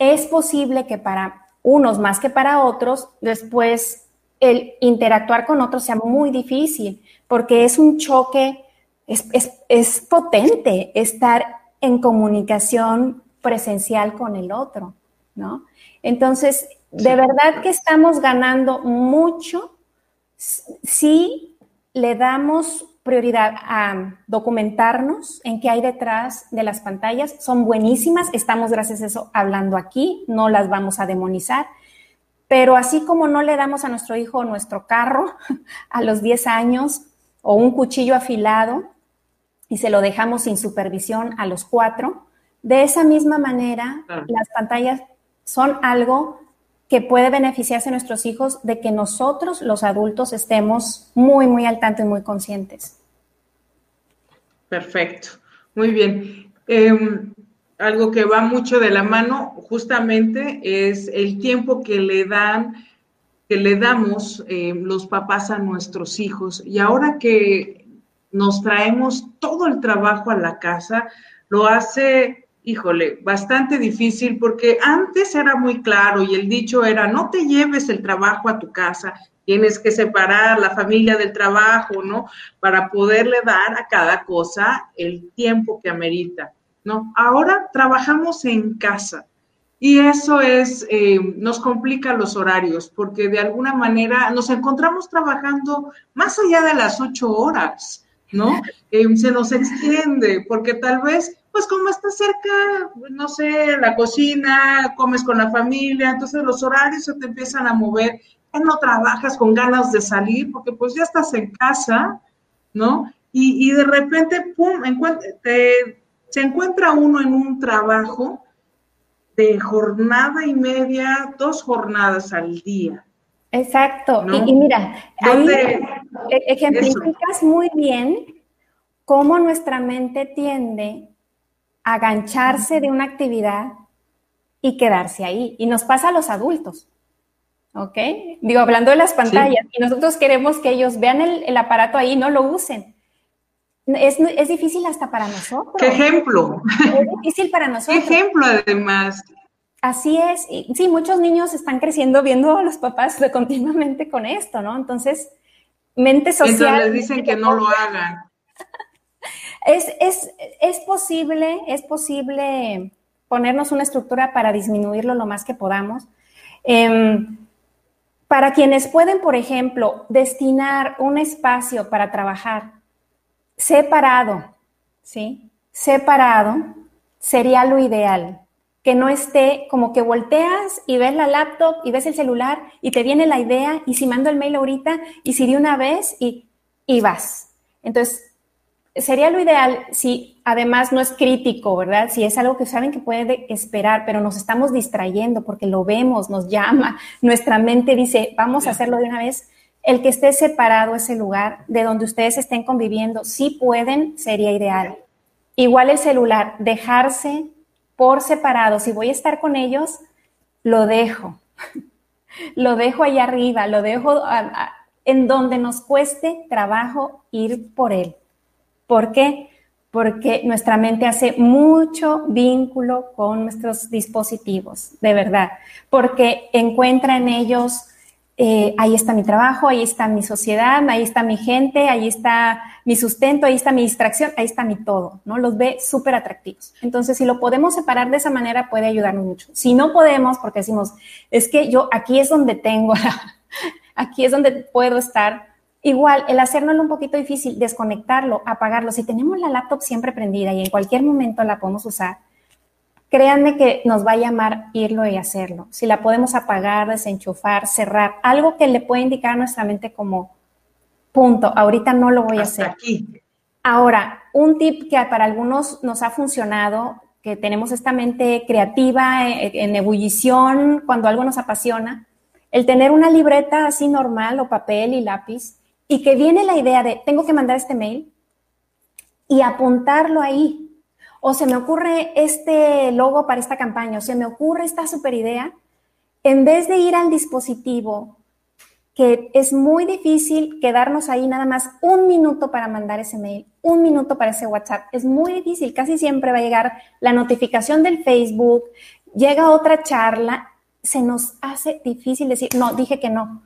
es posible que para unos más que para otros, después el interactuar con otros sea muy difícil, porque es un choque, es, potente estar en comunicación presencial con el otro, ¿no? Entonces, de verdad que estamos ganando mucho si le damos prioridad a documentarnos en qué hay detrás de las pantallas. Son buenísimas, estamos gracias a eso hablando aquí, no las vamos a demonizar, pero así como no le damos a nuestro hijo nuestro carro <laughs> a los 10 años o un cuchillo afilado y se lo dejamos sin supervisión a los 4, de esa misma manera las pantallas son algo que puede beneficiarse a nuestros hijos de que nosotros, los adultos, estemos muy, muy al tanto y muy conscientes. Perfecto, muy bien. Em, algo que va mucho de la mano justamente es el tiempo que le dan, que le damos em, los papás a nuestros hijos. Y ahora que nos traemos todo el trabajo a la casa, lo hace híjole, bastante difícil porque antes era muy claro y el dicho era, no te lleves el trabajo a tu casa, tienes que separar la familia del trabajo, ¿no? Para poderle dar a cada cosa el tiempo que amerita, ¿no? Ahora trabajamos en casa y eso es, eh, nos complica los horarios porque de alguna manera nos encontramos trabajando más allá de las ocho horas, ¿no? <laughs> Eh, se nos extiende porque tal vez pues como estás cerca, no sé, la cocina, comes con la familia, entonces los horarios se te empiezan a mover, ya no trabajas con ganas de salir porque pues ya estás en casa, ¿no? Y, de repente, pum, se encuentra uno en un trabajo de jornada y media, dos jornadas al día. Exacto. Y, mira, ahí e, ejemplificas muy bien cómo nuestra mente tiende agancharse de una actividad y quedarse ahí. Y nos pasa a los adultos. ¿Ok? Digo, hablando de las pantallas, y nosotros queremos que ellos vean el, aparato ahí y no lo usen. Es, es, difícil hasta para nosotros. ¿Qué ejemplo? Es difícil para <laughs> nosotros. ¿Qué ejemplo además? Así es. sí, muchos niños están creciendo viendo a los papás <laughs> continuamente con esto, ¿no? Entonces, mente social. Entonces les dicen que no lo hagan. Es, posible, es posible ponernos una estructura para disminuirlo lo más que podamos. Em, para quienes pueden, por ejemplo, destinar un espacio para trabajar separado, ¿sí? Separado sería lo ideal. Que no esté como que volteas y ves la laptop y ves el celular y te viene la idea y si mando el mail ahorita y si de una vez y, y vas. Entonces, sería lo ideal si además no es crítico, ¿verdad? Si es algo que saben que puede esperar, pero nos estamos distrayendo porque lo vemos, nos llama, <laughs> nuestra mente dice, vamos a hacerlo de una vez. El que esté separado ese lugar de donde ustedes estén conviviendo, si pueden, sería ideal. Igual el celular, dejarse por separado. Si voy a estar con ellos, lo dejo. <laughs> lo dejo ahí arriba, lo dejo en donde nos cueste trabajo ir por él. ¿Por qué? Porque nuestra mente hace mucho vínculo con nuestros dispositivos, de verdad, porque encuentra en ellos, eh, ahí está mi trabajo, ahí está mi sociedad, ahí está mi gente, ahí está mi sustento, ahí está mi distracción, ahí está mi todo, ¿no? Los ve súper atractivos. Entonces, si lo podemos separar de esa manera, puede ayudarnos mucho. Si no podemos, porque decimos, es que yo aquí es donde tengo, <laughs> aquí es donde puedo estar, Igual, el hacérnoslo un poquito difícil, desconectarlo, apagarlo. Si tenemos la laptop siempre prendida y en cualquier momento la podemos usar, créanme que nos va a llamar irlo y hacerlo. Si la podemos apagar, desenchufar, cerrar, algo que le puede indicar a nuestra mente como punto, ahorita no lo voy a hacer. Aquí. Ahora, un tip que para algunos nos ha funcionado, que tenemos esta mente creativa, eh, en ebullición, cuando algo nos apasiona, el tener una libreta así normal o papel y lápiz y que viene la idea de, tengo que mandar este mail y apuntarlo ahí. O se me ocurre este logo para esta campaña, o se me ocurre esta super idea, en vez de ir al dispositivo, que es muy difícil quedarnos ahí nada más un minuto para mandar ese mail, un minuto para ese WhatsApp. Es muy difícil, casi siempre va a llegar la notificación del Facebook, llega otra charla, se nos hace difícil decir, no, dije que no.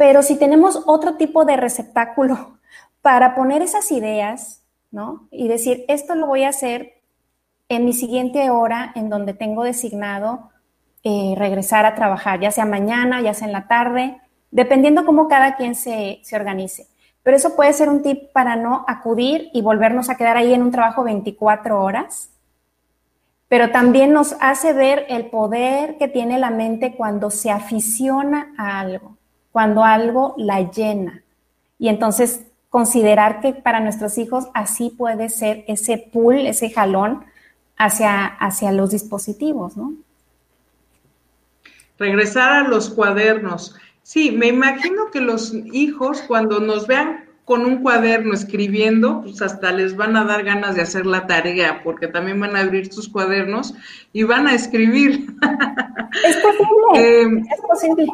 Pero si tenemos otro tipo de receptáculo <laughs> para poner esas ideas, ¿no? Y decir, esto lo voy a hacer en mi siguiente hora en donde tengo designado eh, regresar a trabajar, ya sea mañana, ya sea en la tarde, dependiendo cómo cada quien se, se organice. Pero eso puede ser un tip para no acudir y volvernos a quedar ahí en un trabajo 24 horas, pero también nos hace ver el poder que tiene la mente cuando se aficiona a algo cuando algo la llena. Y entonces considerar que para nuestros hijos así puede ser ese pull, ese jalón hacia, hacia los dispositivos, ¿no? Regresar a los cuadernos. Sí, me imagino que los hijos cuando nos vean con un cuaderno escribiendo, pues hasta les van a dar ganas de hacer la tarea, porque también van a abrir sus cuadernos y van a escribir. Es posible, <laughs> eh, es posible.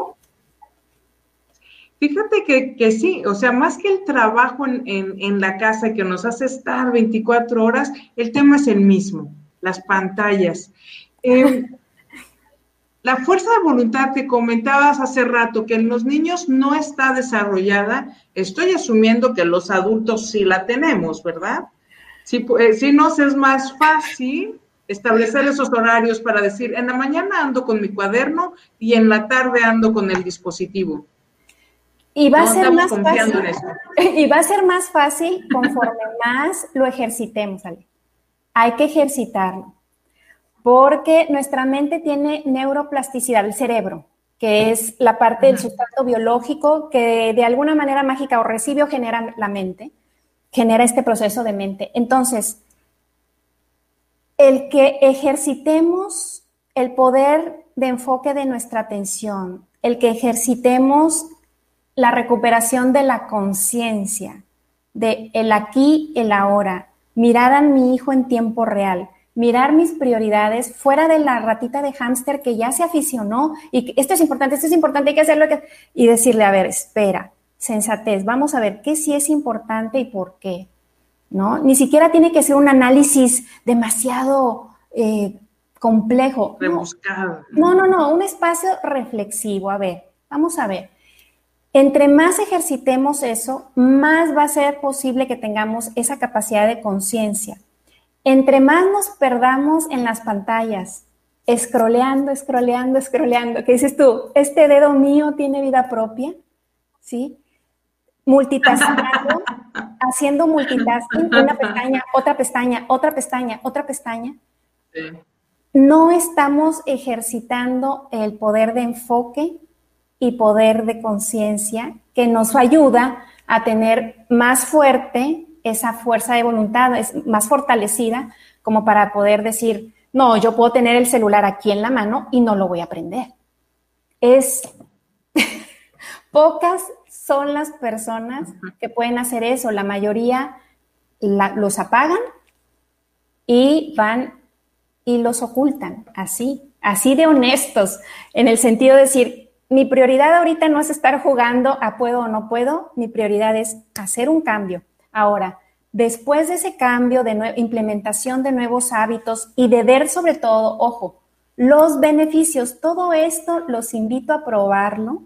Fíjate que, sí, o sea, más que el trabajo en, la casa que nos hace estar 24 horas, el tema es el mismo, las pantallas. Em, <laughs> la fuerza de voluntad que comentabas hace rato, que en los niños no está desarrollada, estoy asumiendo que los adultos sí la tenemos, ¿verdad? Si, eh, si nos es más fácil establecer esos horarios para decir, en la mañana ando con mi cuaderno y en la tarde ando con el dispositivo. Y va a ser más fácil. <laughs> Y va a ser más fácil conforme <laughs> más lo ejercitemos, Ale. Hay que ejercitarlo. Porque nuestra mente tiene neuroplasticidad, el cerebro, que es la parte del sustrato biológico que de alguna manera mágica o recibe o genera la mente, genera este proceso de mente. Entonces, el que ejercitemos el poder de enfoque de nuestra atención, el que ejercitemos la recuperación de la conciencia, de el aquí, el ahora, mirar a mi hijo en tiempo real, mirar mis prioridades fuera de la ratita de hámster que ya se aficionó y esto es importante, esto es importante, hay que hacerlo y decirle, a ver, espera, sensatez, vamos a ver qué sí es importante y por qué. ¿no? Ni siquiera tiene que ser un análisis demasiado eh, complejo. Rebuscado. No, no, no, un espacio reflexivo. A ver, vamos a ver. Entre más ejercitemos eso, más va a ser posible que tengamos esa capacidad de conciencia. Entre más nos perdamos en las pantallas, escroleando, escroleando, escroleando, ¿qué dices tú? ¿Este dedo mío tiene vida propia? ¿Sí? multitasking, haciendo multitasking, una pestaña, otra pestaña, otra pestaña, otra pestaña, no estamos ejercitando el poder de enfoque y poder de conciencia que nos ayuda a tener más fuerte esa fuerza de voluntad, es más fortalecida como para poder decir, no, yo puedo tener el celular aquí en la mano y no lo voy a aprender. Es <laughs> pocas son las personas que pueden hacer eso. La mayoría los apagan y van y los ocultan, así, así de honestos, en el sentido de decir, mi prioridad ahorita no es estar jugando a puedo o no puedo, mi prioridad es hacer un cambio. Ahora, después de ese cambio de implementación de nuevos hábitos y de ver sobre todo, ojo, los beneficios, todo esto los invito a probarlo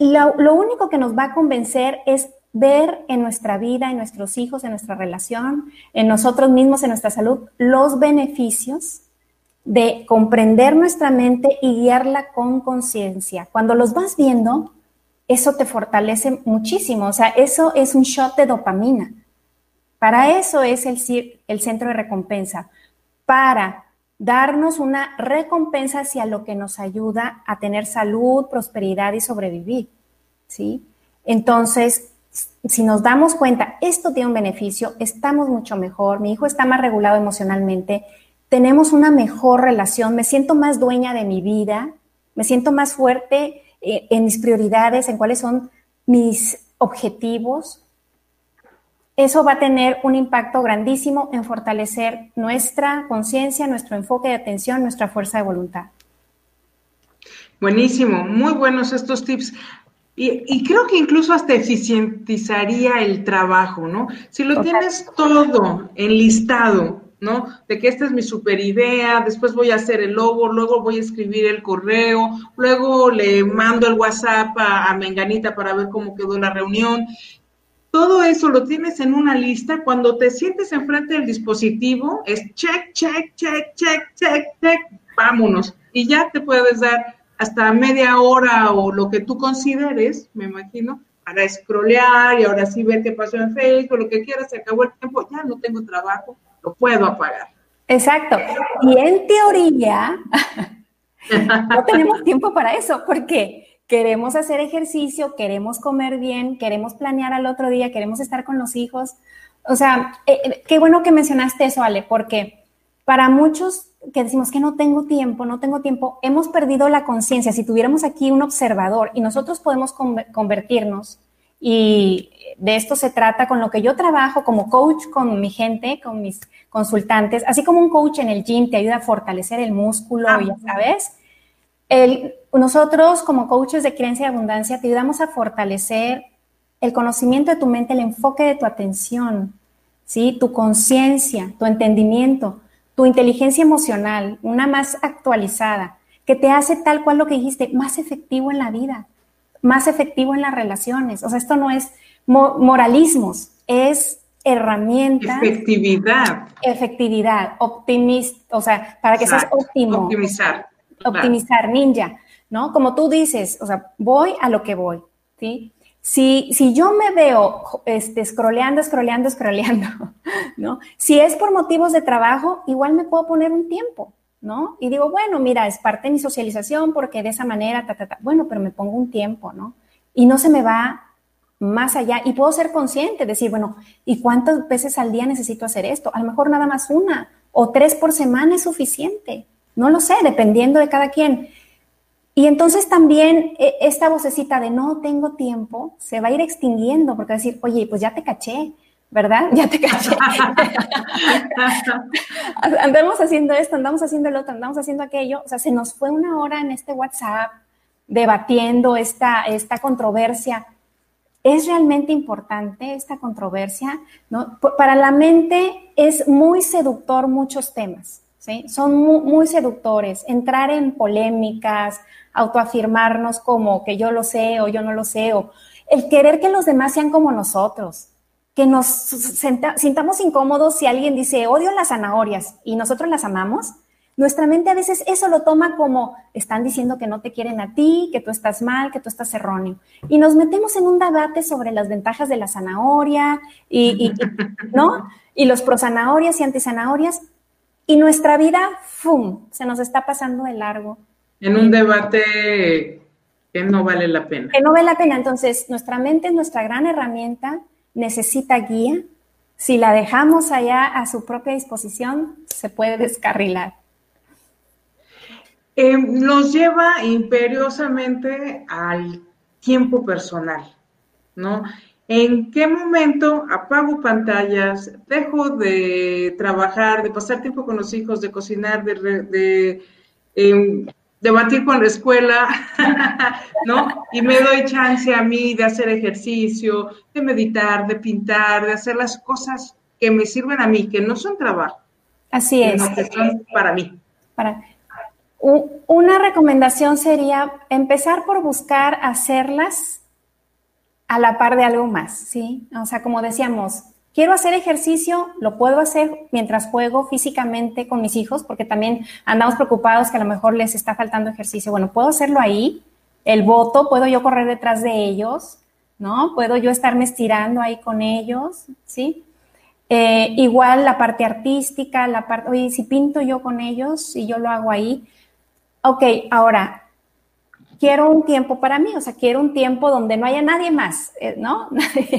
lo, lo único que nos va a convencer es ver en nuestra vida, en nuestros hijos, en nuestra relación, en nosotros mismos, en nuestra salud, los beneficios de comprender nuestra mente y guiarla con conciencia. Cuando los vas viendo, eso te fortalece muchísimo. O sea, eso es un shot de dopamina. Para eso es el, el centro de recompensa, para darnos una recompensa hacia lo que nos ayuda a tener salud, prosperidad y sobrevivir, ¿sí? Entonces, si nos damos cuenta, esto tiene un beneficio, estamos mucho mejor, mi hijo está más regulado emocionalmente, tenemos una mejor relación, me siento más dueña de mi vida, me siento más fuerte eh, en mis prioridades, en cuáles son mis objetivos, eso va a tener un impacto grandísimo en fortalecer nuestra conciencia, nuestro enfoque de atención, nuestra fuerza de voluntad. Buenísimo, muy buenos estos tips. Y, creo que incluso hasta eficientizaría el trabajo, ¿no? Si lo tienes todo enlistado, ¿no? De que esta es mi super idea, después voy a hacer el logo, luego voy a escribir el correo, luego le mando el WhatsApp a, Menganita para ver cómo quedó la reunión todo eso lo tienes en una lista. Cuando te sientes enfrente del dispositivo, es check, check, check, check, check, check, vámonos. Y ya te puedes dar hasta media hora o lo que tú consideres, me imagino, para scrollear y ahora sí ver qué pasó en Facebook, lo que quieras, se acabó el tiempo, ya no tengo trabajo, lo puedo apagar. Exacto. Y en teoría, <laughs> no tenemos tiempo para eso. ¿Por qué? queremos hacer ejercicio, queremos comer bien, queremos planear al otro día, queremos estar con los hijos. O sea, eh, eh, qué bueno que mencionaste eso, Ale, porque para muchos que decimos que no tengo tiempo, no tengo tiempo, hemos perdido la conciencia. Si tuviéramos aquí un observador y nosotros podemos convertirnos, y de esto se trata con lo que yo trabajo como coach con mi gente, con mis consultantes, así como un coach en el gym te ayuda a fortalecer el músculo, ah. ya sabes, el, nosotros como coaches de creencia y abundancia te ayudamos a fortalecer el conocimiento de tu mente, el enfoque de tu atención, ¿sí? tu conciencia, tu entendimiento, tu inteligencia emocional, una más actualizada, que te hace tal cual lo que dijiste, más efectivo en la vida, más efectivo en las relaciones. O sea, esto no es moralismos, es herramienta. Efectividad. Efectividad, optimista, o sea, para que seas óptimo. Optimizar. Optimizar, ninja, ¿no? Como tú dices, o sea, voy a lo que voy, ¿sí? Si, si yo me veo este, scrolleando, scrolleando, scrolleando, <laughs> ¿no? Si es por motivos de trabajo, igual me puedo poner un tiempo, ¿no? Y digo, bueno, mira, es parte de mi socialización porque de esa manera, ta, ta, ta. Bueno, pero me pongo un tiempo, ¿no? Y no se me va más allá y puedo ser consciente, decir, bueno, ¿y cuántas veces al día necesito hacer esto? A lo mejor nada más una o tres por semana es suficiente. No lo sé, dependiendo de cada quien. Y entonces también e, esta vocecita de no tengo tiempo se va a ir extinguiendo porque va a decir, oye, pues ya te caché, ¿verdad? Ya te caché. <laughs> andamos haciendo esto, andamos haciendo lo otro, andamos haciendo aquello. O sea, se nos fue una hora en este WhatsApp debatiendo esta, esta controversia. ¿Es realmente importante esta controversia? ¿No? Para la mente es muy seductor muchos temas, ¿sí? Son muy, seductores. Entrar en polémicas, autoafirmarnos como que yo lo sé o yo no lo sé, o el querer que los demás sean como nosotros, que nos sintamos incómodos si alguien dice odio las zanahorias y nosotros las amamos, nuestra mente a veces eso lo toma como están diciendo que no te quieren a ti, que tú estás mal, que tú estás erróneo. Y nos metemos en un debate sobre las ventajas de la zanahoria y, ¿no? Y los zanahorias y anti-zanahorias. Y nuestra vida, ¡fum!, se nos está pasando de largo. En un debate que no vale la pena. Que no vale la pena. Entonces, nuestra mente es nuestra gran herramienta, necesita guía. Si la dejamos allá a su propia disposición, se puede descarrilar. Eh, nos lleva imperiosamente al tiempo personal, ¿no? ¿En qué momento apago pantallas, dejo de trabajar, de pasar tiempo con los hijos, de cocinar, de, em, debatir con la escuela, <laughs> ¿no? Y me doy chance a mí de hacer ejercicio, de meditar, de pintar, de hacer las cosas que me sirven a mí, que no son trabajo. Así es. que son para mí. Para, una recomendación sería empezar por buscar hacerlas a la par de algo más, ¿sí? O sea, como decíamos, quiero hacer ejercicio, lo puedo hacer mientras juego físicamente con mis hijos, porque también andamos preocupados que a lo mejor les está faltando ejercicio. Bueno, puedo hacerlo ahí, el voto, puedo yo correr detrás de ellos, ¿no? Puedo yo estarme estirando ahí con ellos, ¿sí? Eh, igual la parte artística, la parte, oye, si pinto yo con ellos y yo lo hago ahí, ok, ahora, quiero un tiempo para mí, o sea, quiero un tiempo donde no haya nadie más, eh, ¿no?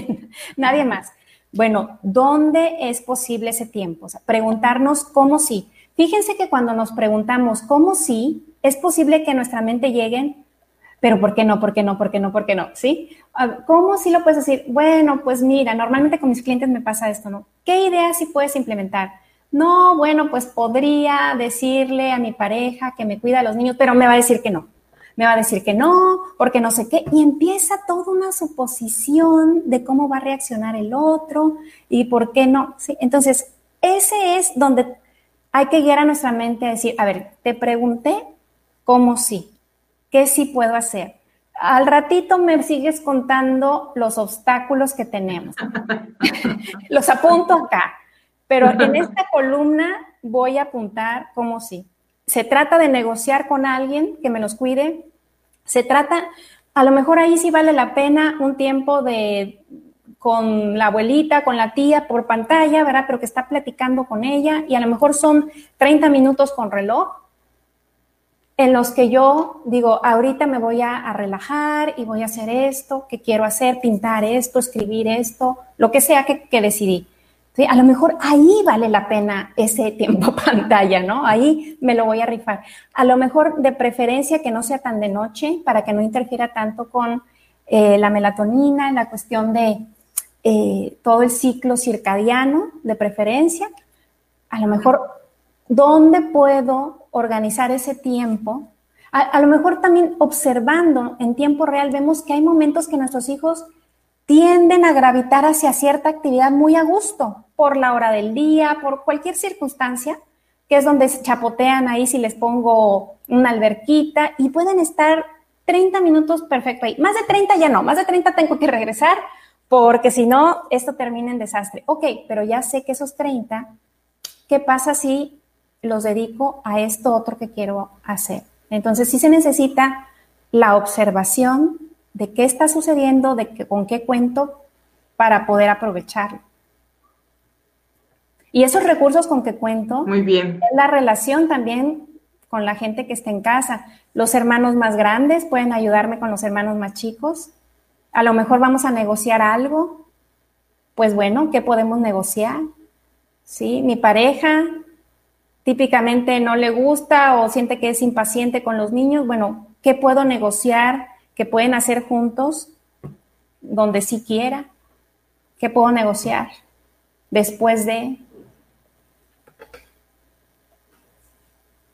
<laughs> nadie, más. Bueno, ¿dónde es posible ese tiempo? O sea, preguntarnos cómo sí. Fíjense que cuando nos preguntamos cómo sí, es posible que nuestra mente lleguen, pero ¿por qué no? ¿Por qué no? ¿Por qué no? ¿Por qué no? ¿Sí? ¿Cómo sí lo puedes decir? Bueno, pues mira, normalmente con mis clientes me pasa esto, ¿no? ¿Qué ideas sí puedes implementar? No, bueno, pues podría decirle a mi pareja que me cuida a los niños, pero me va a decir que no. Me va a decir que no, porque no sé qué. Y empieza toda una suposición de cómo va a reaccionar el otro y por qué no. ¿sí? Entonces, ese es donde hay que guiar a nuestra mente a decir, a ver, te pregunté cómo sí, qué sí puedo hacer. Al ratito me sigues contando los obstáculos que tenemos. <laughs> los apunto acá. Pero en esta columna voy a apuntar como si se trata de negociar con alguien que me los cuide, se trata, a lo mejor ahí sí vale la pena un tiempo de con la abuelita, con la tía por pantalla, ¿verdad? Pero que está platicando con ella y a lo mejor son 30 minutos con reloj en los que yo digo, ahorita me voy a, relajar y voy a hacer esto, que quiero hacer, pintar esto, escribir esto, lo que sea que, que decidí. A lo mejor ahí vale la pena ese tiempo <laughs> pantalla, ¿no? Ahí me lo voy a rifar. A lo mejor de preferencia que no sea tan de noche para que no interfiera tanto con eh, la melatonina, la cuestión de eh, todo el ciclo circadiano, de preferencia. A lo mejor, ¿dónde puedo organizar ese tiempo? a lo mejor también observando en tiempo real vemos que hay momentos que nuestros hijos tienden a gravitar hacia cierta actividad muy a gusto, por la hora del día, por cualquier circunstancia, que es donde se chapotean ahí si les pongo una alberquita y pueden estar 30 minutos perfecto ahí. Más de 30 ya no, más de 30 tengo que regresar porque si no, esto termina en desastre. Ok, pero ya sé que esos 30, ¿qué pasa si los dedico a esto otro que quiero hacer? Entonces sí se necesita la observación de qué está sucediendo, de qué, con qué cuento para poder aprovecharlo. Y esos recursos con que cuento, Muy bien. la relación también con la gente que está en casa. Los hermanos más grandes pueden ayudarme con los hermanos más chicos. A lo mejor vamos a negociar algo. Pues bueno, ¿qué podemos negociar? ¿Sí? Mi pareja típicamente no le gusta o siente que es impaciente con los niños. Bueno, ¿qué puedo negociar? ¿Qué pueden hacer juntos? Donde sí quiera. ¿Qué puedo negociar? Después de,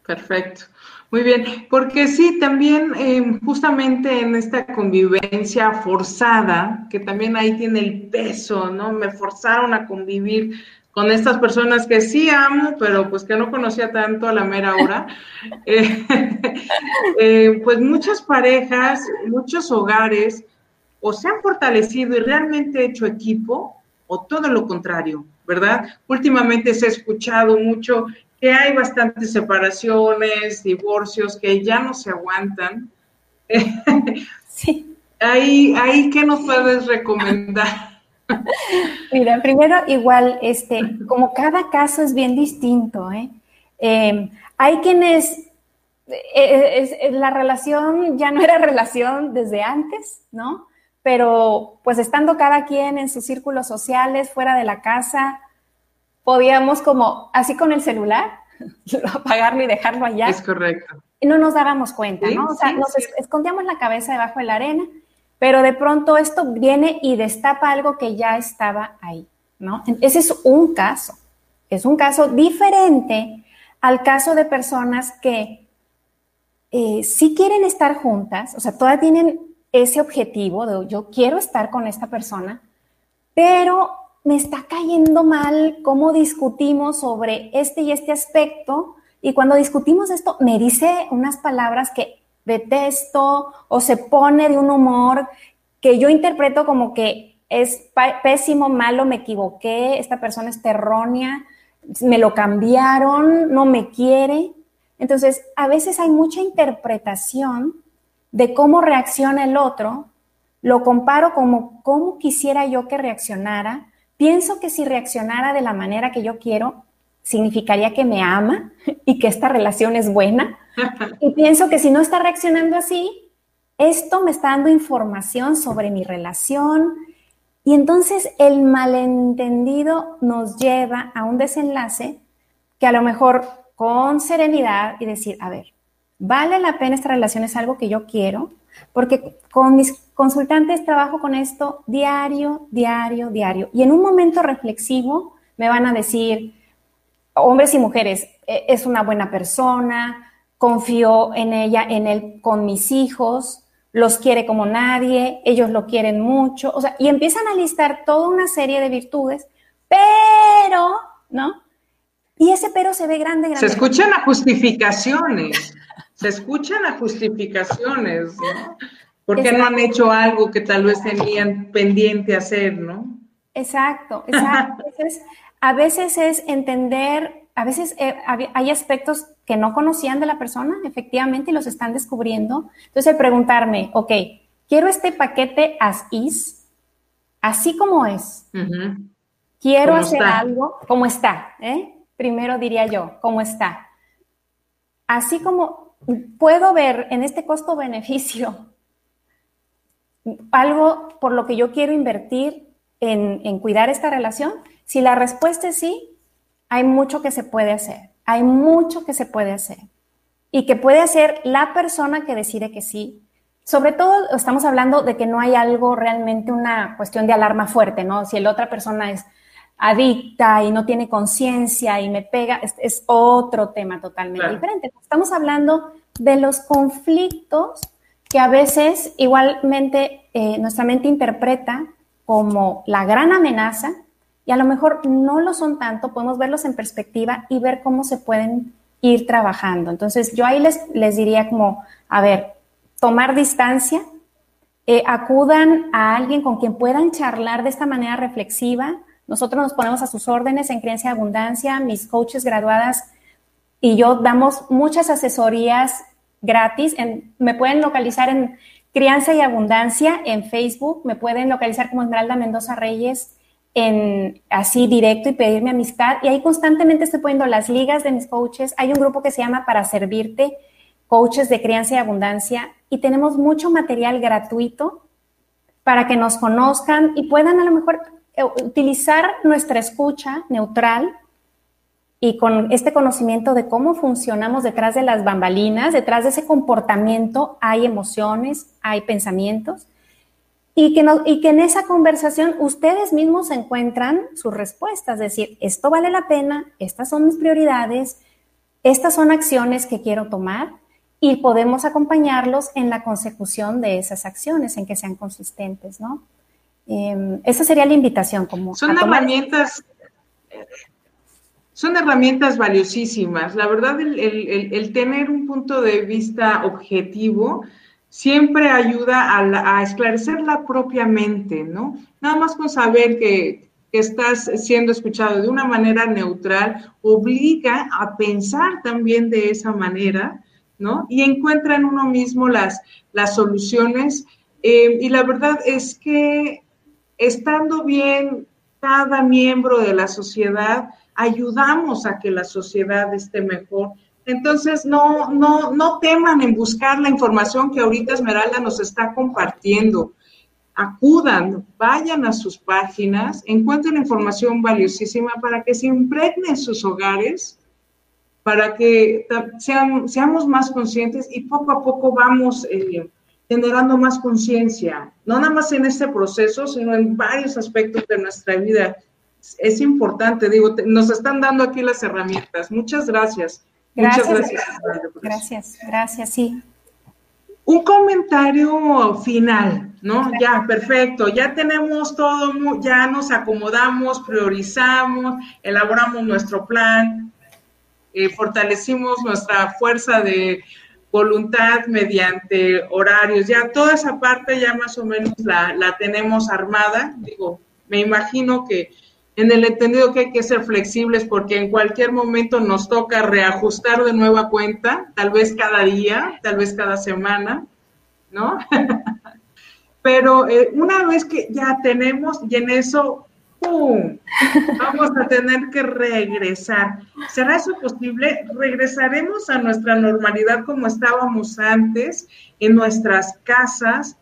Perfecto. Muy bien, porque sí, también eh, justamente en esta convivencia forzada, que también ahí tiene el peso, ¿no? Me forzaron a convivir con estas personas que sí amo, pero pues que no conocía tanto a la mera hora. <laughs> Eh, eh, pues muchas parejas, muchos hogares, o se han fortalecido y realmente hecho equipo, o todo lo contrario, ¿verdad? Últimamente se ha escuchado mucho que hay bastantes separaciones, divorcios que ya no se aguantan. <laughs> Sí. <laughs> ahí, ahí, ¿qué nos puedes recomendar? <laughs> Mira, primero igual, este, como cada caso es bien distinto, ¿eh? eh hay quienes, eh, eh, la relación ya no era relación desde antes, ¿no? Pero pues estando cada quien en sus círculos sociales, fuera de la casa, podíamos como, así con el celular, <laughs> apagarlo y dejarlo allá. Es correcto. Y no nos dábamos cuenta, ¿no? O sea, nos escondíamos la cabeza debajo de la arena, pero de pronto esto viene y destapa algo que ya estaba ahí, ¿no? Ese es un caso. Es un caso diferente al caso de personas que eh, sí quieren estar juntas, o sea, todas tienen ese objetivo de yo quiero estar con esta persona, pero me está cayendo mal cómo discutimos sobre este y este aspecto. Y cuando discutimos esto, me dice unas palabras que detesto o se pone de un humor que yo interpreto como que es pésimo, malo, me equivoqué, esta persona es errónea, me lo cambiaron, no me quiere. Entonces, a veces hay mucha interpretación de cómo reacciona el otro, lo comparo como cómo quisiera yo que reaccionara, Pienso que si reaccionara de la manera que yo quiero, significaría que me ama <laughs> y que esta relación es buena. <laughs> Y pienso que si no está reaccionando así, esto me está dando información sobre mi relación. Y entonces el malentendido nos lleva a un desenlace que a lo mejor con serenidad y decir, a ver, ¿vale la pena esta relación? ¿Es algo que yo quiero? Porque con mis consultantes trabajo con esto diario, diario, diario. Y en un momento reflexivo me van a decir, hombres y mujeres, e, es una buena persona, confío en ella, en él con mis hijos, los quiere como nadie, ellos lo quieren mucho, o sea, y empiezan a listar toda una serie de virtudes, pero, ¿no? Y ese pero se ve grande, grande. Se escuchan a justificaciones <laughs> se escuchan a justificaciones, ¿no? Porque no han hecho algo que tal vez tenían pendiente hacer, ¿no? Exacto, exacto. A veces es entender, a veces eh, hay aspectos que no conocían de la persona, efectivamente, y los están descubriendo. Entonces, preguntarme, ok, quiero este paquete as is, así como es. Quiero hacer algo como está, ¿eh? Primero diría yo, ¿cómo está? Así como puedo ver en este costo-beneficio algo por lo que yo quiero invertir en, cuidar esta relación? Si la respuesta es sí, hay mucho que se puede hacer. Hay mucho que se puede hacer. Y que puede hacer la persona que decide que sí. Sobre todo estamos hablando de que no hay algo realmente una cuestión de alarma fuerte, ¿no? Si la otra persona es adicta y no tiene conciencia y me pega, es, otro tema totalmente diferente. Estamos hablando de los conflictos que a veces igualmente eh, nuestra mente interpreta como la gran amenaza y a lo mejor no lo son tanto, podemos verlos en perspectiva y ver cómo se pueden ir trabajando. Entonces, yo ahí les, les diría como, a ver, tomar distancia, eh, acudan a alguien con quien puedan charlar de esta manera reflexiva. Nosotros nos ponemos a sus órdenes en Creencia y Abundancia, mis coaches graduadas y yo damos muchas asesorías gratis. me pueden localizar en Crianza y Abundancia en Facebook, me pueden localizar como Esmeralda Mendoza Reyes en así directo y pedirme amistad. Y ahí constantemente estoy poniendo las ligas de mis coaches. Hay un grupo que se llama Para Servirte, coaches de crianza y abundancia, y tenemos mucho material gratuito para que nos conozcan y puedan a lo mejor eh, utilizar nuestra escucha neutral y con este conocimiento de cómo funcionamos detrás de las bambalinas, detrás de ese comportamiento hay emociones, hay pensamientos, y que, y que en esa conversación ustedes mismos encuentran sus respuestas, es decir, esto vale la pena, estas son mis prioridades, estas son acciones que quiero tomar y podemos acompañarlos en la consecución de esas acciones, en que sean consistentes, ¿no? Em, esa sería la invitación. Como son herramientas son herramientas valiosísimas. La verdad, el, tener un punto de vista objetivo siempre ayuda a, esclarecer la propia mente, ¿no? Nada más con saber que, que, estás siendo escuchado de una manera neutral obliga a pensar también de esa manera, ¿no? Y encuentra en uno mismo las, las soluciones. Eh, y la verdad es que estando bien cada miembro de la sociedad, ayudamos a que la sociedad esté mejor. Entonces, no, no, no teman en buscar la información que ahorita Esmeralda nos está compartiendo. Acudan, vayan a sus páginas, encuentren información valiosísima para que se impregnen sus hogares, para que sean, seamos más conscientes y poco a poco vamos eh, generando más conciencia, no nada más en este proceso, sino en varios aspectos de nuestra vida es importante, digo, nos están dando aquí las herramientas. Muchas gracias. Gracias. Muchas gracias. Gracias, gracias, sí. Un comentario final, ¿no? Ya, perfecto. Ya tenemos todo, ya nos acomodamos, priorizamos, elaboramos nuestro plan, eh, fortalecimos nuestra fuerza de voluntad mediante horarios. Ya toda esa parte ya más o menos la, la tenemos armada. Digo, me imagino que en el entendido que hay que ser flexibles porque en cualquier momento nos toca reajustar de nueva cuenta, tal vez cada día, tal vez cada semana, ¿no? <laughs> Pero eh, una vez que ya tenemos y en eso, ¡pum! Vamos a tener que regresar. ¿Será eso posible? ¿Regresaremos a nuestra normalidad como estábamos antes, en nuestras casas,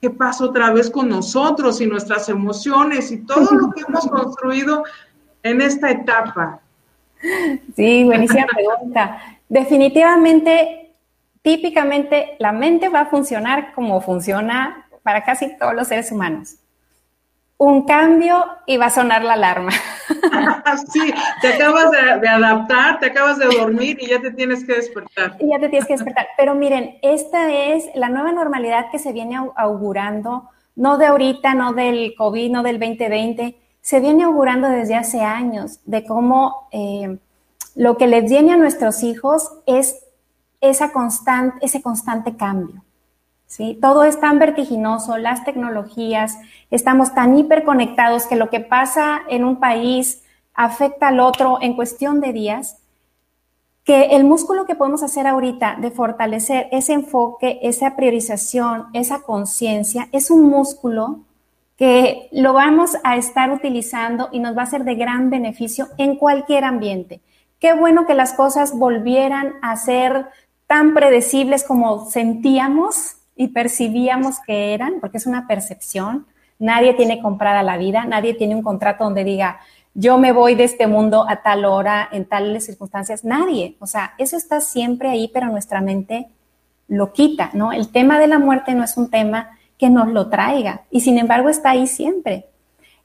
qué pasa otra vez con nosotros y nuestras emociones y todo lo que hemos <laughs> construido en esta etapa. Sí, buenísima <laughs> pregunta. Definitivamente, típicamente, la mente va a funcionar como funciona para casi todos los seres humanos un cambio y va a sonar la alarma. <laughs> sí, te acabas de, adaptar, te acabas de dormir y ya te tienes que despertar. Y ya te tienes que despertar. Pero miren, esta es la nueva normalidad que se viene augurando, no de ahorita, no del COVID, no del 2020, se viene augurando desde hace años de cómo eh, lo que les viene a nuestros hijos es esa constante, ese constante cambio. ¿Sí? Todo es tan vertiginoso, las tecnologías, estamos tan hiperconectados que lo que pasa en un país afecta al otro en cuestión de días, que el músculo que podemos hacer ahorita de fortalecer ese enfoque, esa priorización, esa conciencia, es un músculo que lo vamos a estar utilizando y nos va a ser de gran beneficio en cualquier ambiente. Qué bueno que las cosas volvieran a ser tan predecibles como sentíamos y percibíamos que eran, porque es una percepción. Nadie tiene comprada la vida, nadie tiene un contrato donde diga, yo me voy de este mundo a tal hora, en tales circunstancias. Nadie. O sea, eso está siempre ahí, pero nuestra mente lo quita, ¿no? El tema de la muerte no es un tema que nos lo traiga y sin embargo está ahí siempre.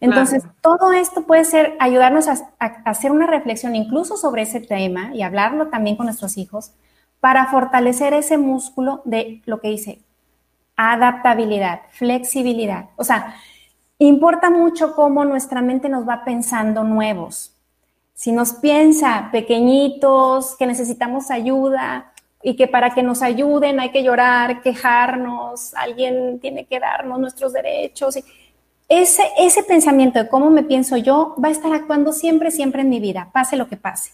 Entonces, todo esto puede ser ayudarnos a, hacer una reflexión incluso sobre ese tema y hablarlo también con nuestros hijos para fortalecer ese músculo de lo que dice adaptabilidad, flexibilidad. O sea, importa mucho cómo nuestra mente nos va pensando nuevos. Si nos piensa pequeñitos, que necesitamos ayuda y que para que nos ayuden hay que llorar, quejarnos, alguien tiene que darnos nuestros derechos. Ese, ese pensamiento de cómo me pienso yo va a estar actuando siempre, siempre en mi vida, pase lo que pase.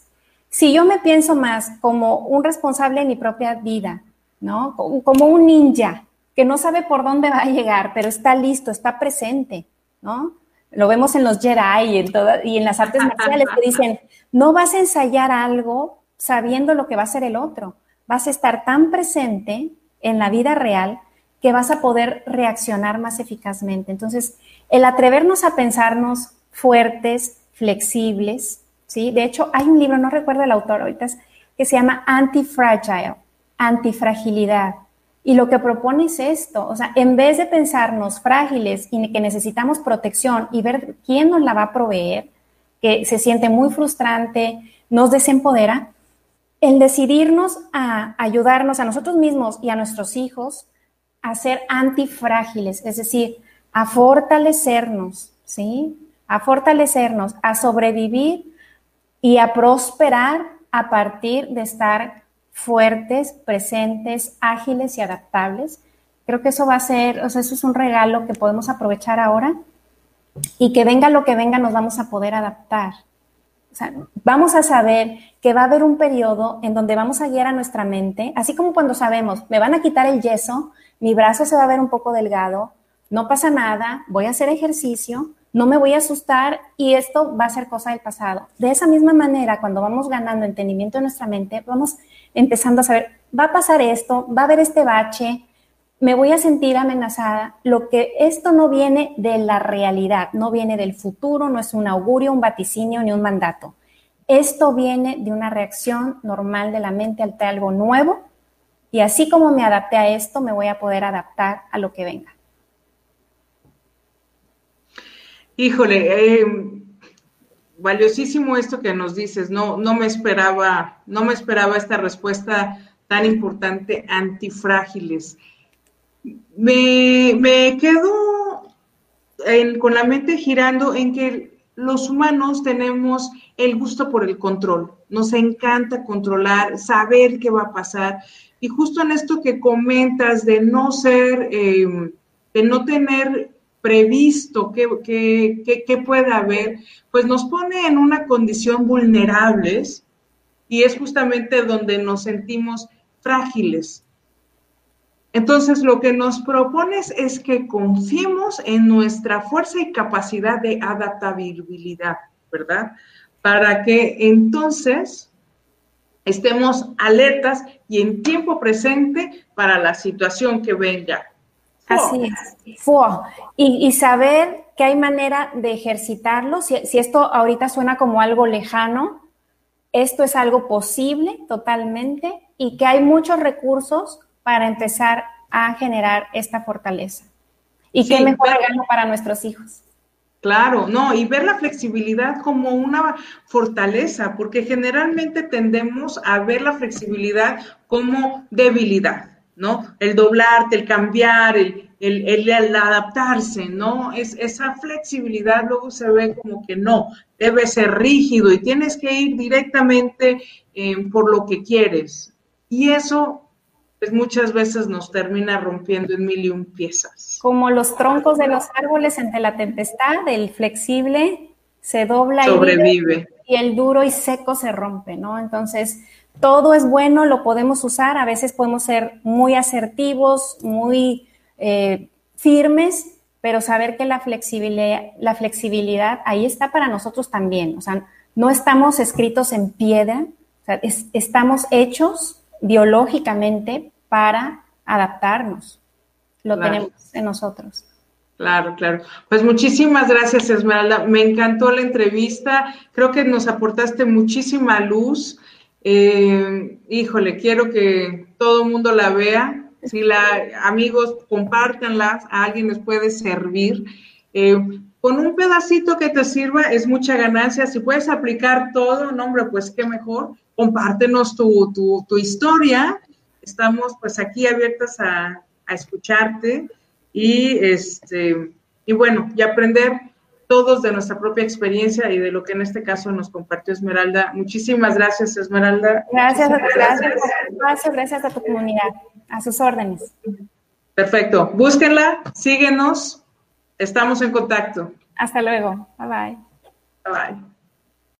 Si yo me pienso más como un responsable de mi propia vida, ¿no? Como un ninja que no sabe por dónde va a llegar, pero está listo, está presente, ¿no? Lo vemos en los Jedi y en, y en las artes marciales que dicen, no vas a ensayar algo sabiendo lo que va a ser el otro, vas a estar tan presente en la vida real que vas a poder reaccionar más eficazmente. Entonces, el atrevernos a pensarnos fuertes, flexibles, ¿sí? De hecho, hay un libro, no recuerdo el autor ahorita, que se llama Antifragile, antifragilidad. Y lo que propone es esto, o sea, en vez de pensarnos frágiles y que necesitamos protección y ver quién nos la va a proveer, que se siente muy frustrante, nos desempodera, el decidirnos a ayudarnos a nosotros mismos y a nuestros hijos a ser antifrágiles, es decir, a fortalecernos, ¿sí? A fortalecernos, a sobrevivir y a prosperar a partir de estar fuertes, presentes, ágiles y adaptables. Creo que eso va a ser, o sea, eso es un regalo que podemos aprovechar ahora y que venga lo que venga nos vamos a poder adaptar. O sea, vamos a saber que va a haber un periodo en donde vamos a guiar a nuestra mente, así como cuando sabemos, me van a quitar el yeso, mi brazo se va a ver un poco delgado, no pasa nada, voy a hacer ejercicio, no me voy a asustar y esto va a ser cosa del pasado. De esa misma manera, cuando vamos ganando entendimiento en nuestra mente, vamos empezando a saber, va a pasar esto, va a haber este bache, me voy a sentir amenazada. Lo que esto no viene de la realidad, no viene del futuro, no es un augurio, un vaticinio ni un mandato. Esto viene de una reacción normal de la mente ante algo nuevo y así como me adapté a esto, me voy a poder adaptar a lo que venga. Híjole, eh, valiosísimo esto que nos dices. No, no me esperaba, no me esperaba esta respuesta tan importante, antifrágiles. Me, me quedo con la mente girando en que los humanos tenemos el gusto por el control. Nos encanta controlar, saber qué va a pasar. Y justo en esto que comentas de no ser, eh, de no tener previsto, qué, puede haber, pues nos pone en una condición vulnerables y es justamente donde nos sentimos frágiles. Entonces, lo que nos propones es que confiemos en nuestra fuerza y capacidad de adaptabilidad, ¿verdad? Para que entonces estemos alertas y en tiempo presente para la situación que venga. Así es. Y, saber que hay manera de ejercitarlo. Si, esto ahorita suena como algo lejano, esto es algo posible totalmente y que hay muchos recursos para empezar a generar esta fortaleza. Y qué mejor regalo para nuestros hijos. Claro, no, y ver la flexibilidad como una fortaleza, porque generalmente tendemos a ver la flexibilidad como debilidad. ¿No? El doblarte, el cambiar, el, el, adaptarse, ¿no? Es, esa flexibilidad luego se ve como que no, debe ser rígido y tienes que ir directamente eh, por lo que quieres. Y eso, pues muchas veces nos termina rompiendo en mil y un piezas. Como los troncos de los árboles ante la tempestad, el flexible se dobla Sobrevive. y el duro y seco se rompe, ¿no? Entonces, todo es bueno, lo podemos usar, a veces podemos ser muy asertivos, muy eh, firmes, pero saber que la flexibilidad, la flexibilidad ahí está para nosotros también. O sea, no estamos escritos en piedra, estamos hechos biológicamente para adaptarnos. Lo tenemos en nosotros. Claro, claro. Pues muchísimas gracias, Esmeralda. Me encantó la entrevista. Creo que nos aportaste muchísima luz. Eh, híjole, quiero que todo el mundo la vea. Si la, amigos, compártanla, a alguien les puede servir. Eh, con un pedacito que te sirva es mucha ganancia. Si puedes aplicar todo, no, hombre, pues qué mejor. Compártenos tu, tu, historia. Estamos pues aquí abiertas a, a escucharte y este y bueno, y aprender todos de nuestra propia experiencia y de lo que en este caso nos compartió Esmeralda. Muchísimas gracias, Esmeralda. Gracias, gracias, gracias, gracias a tu comunidad, a sus órdenes. Perfecto. Búsquenla, síguenos, estamos en contacto. Hasta luego. Bye bye. Bye bye.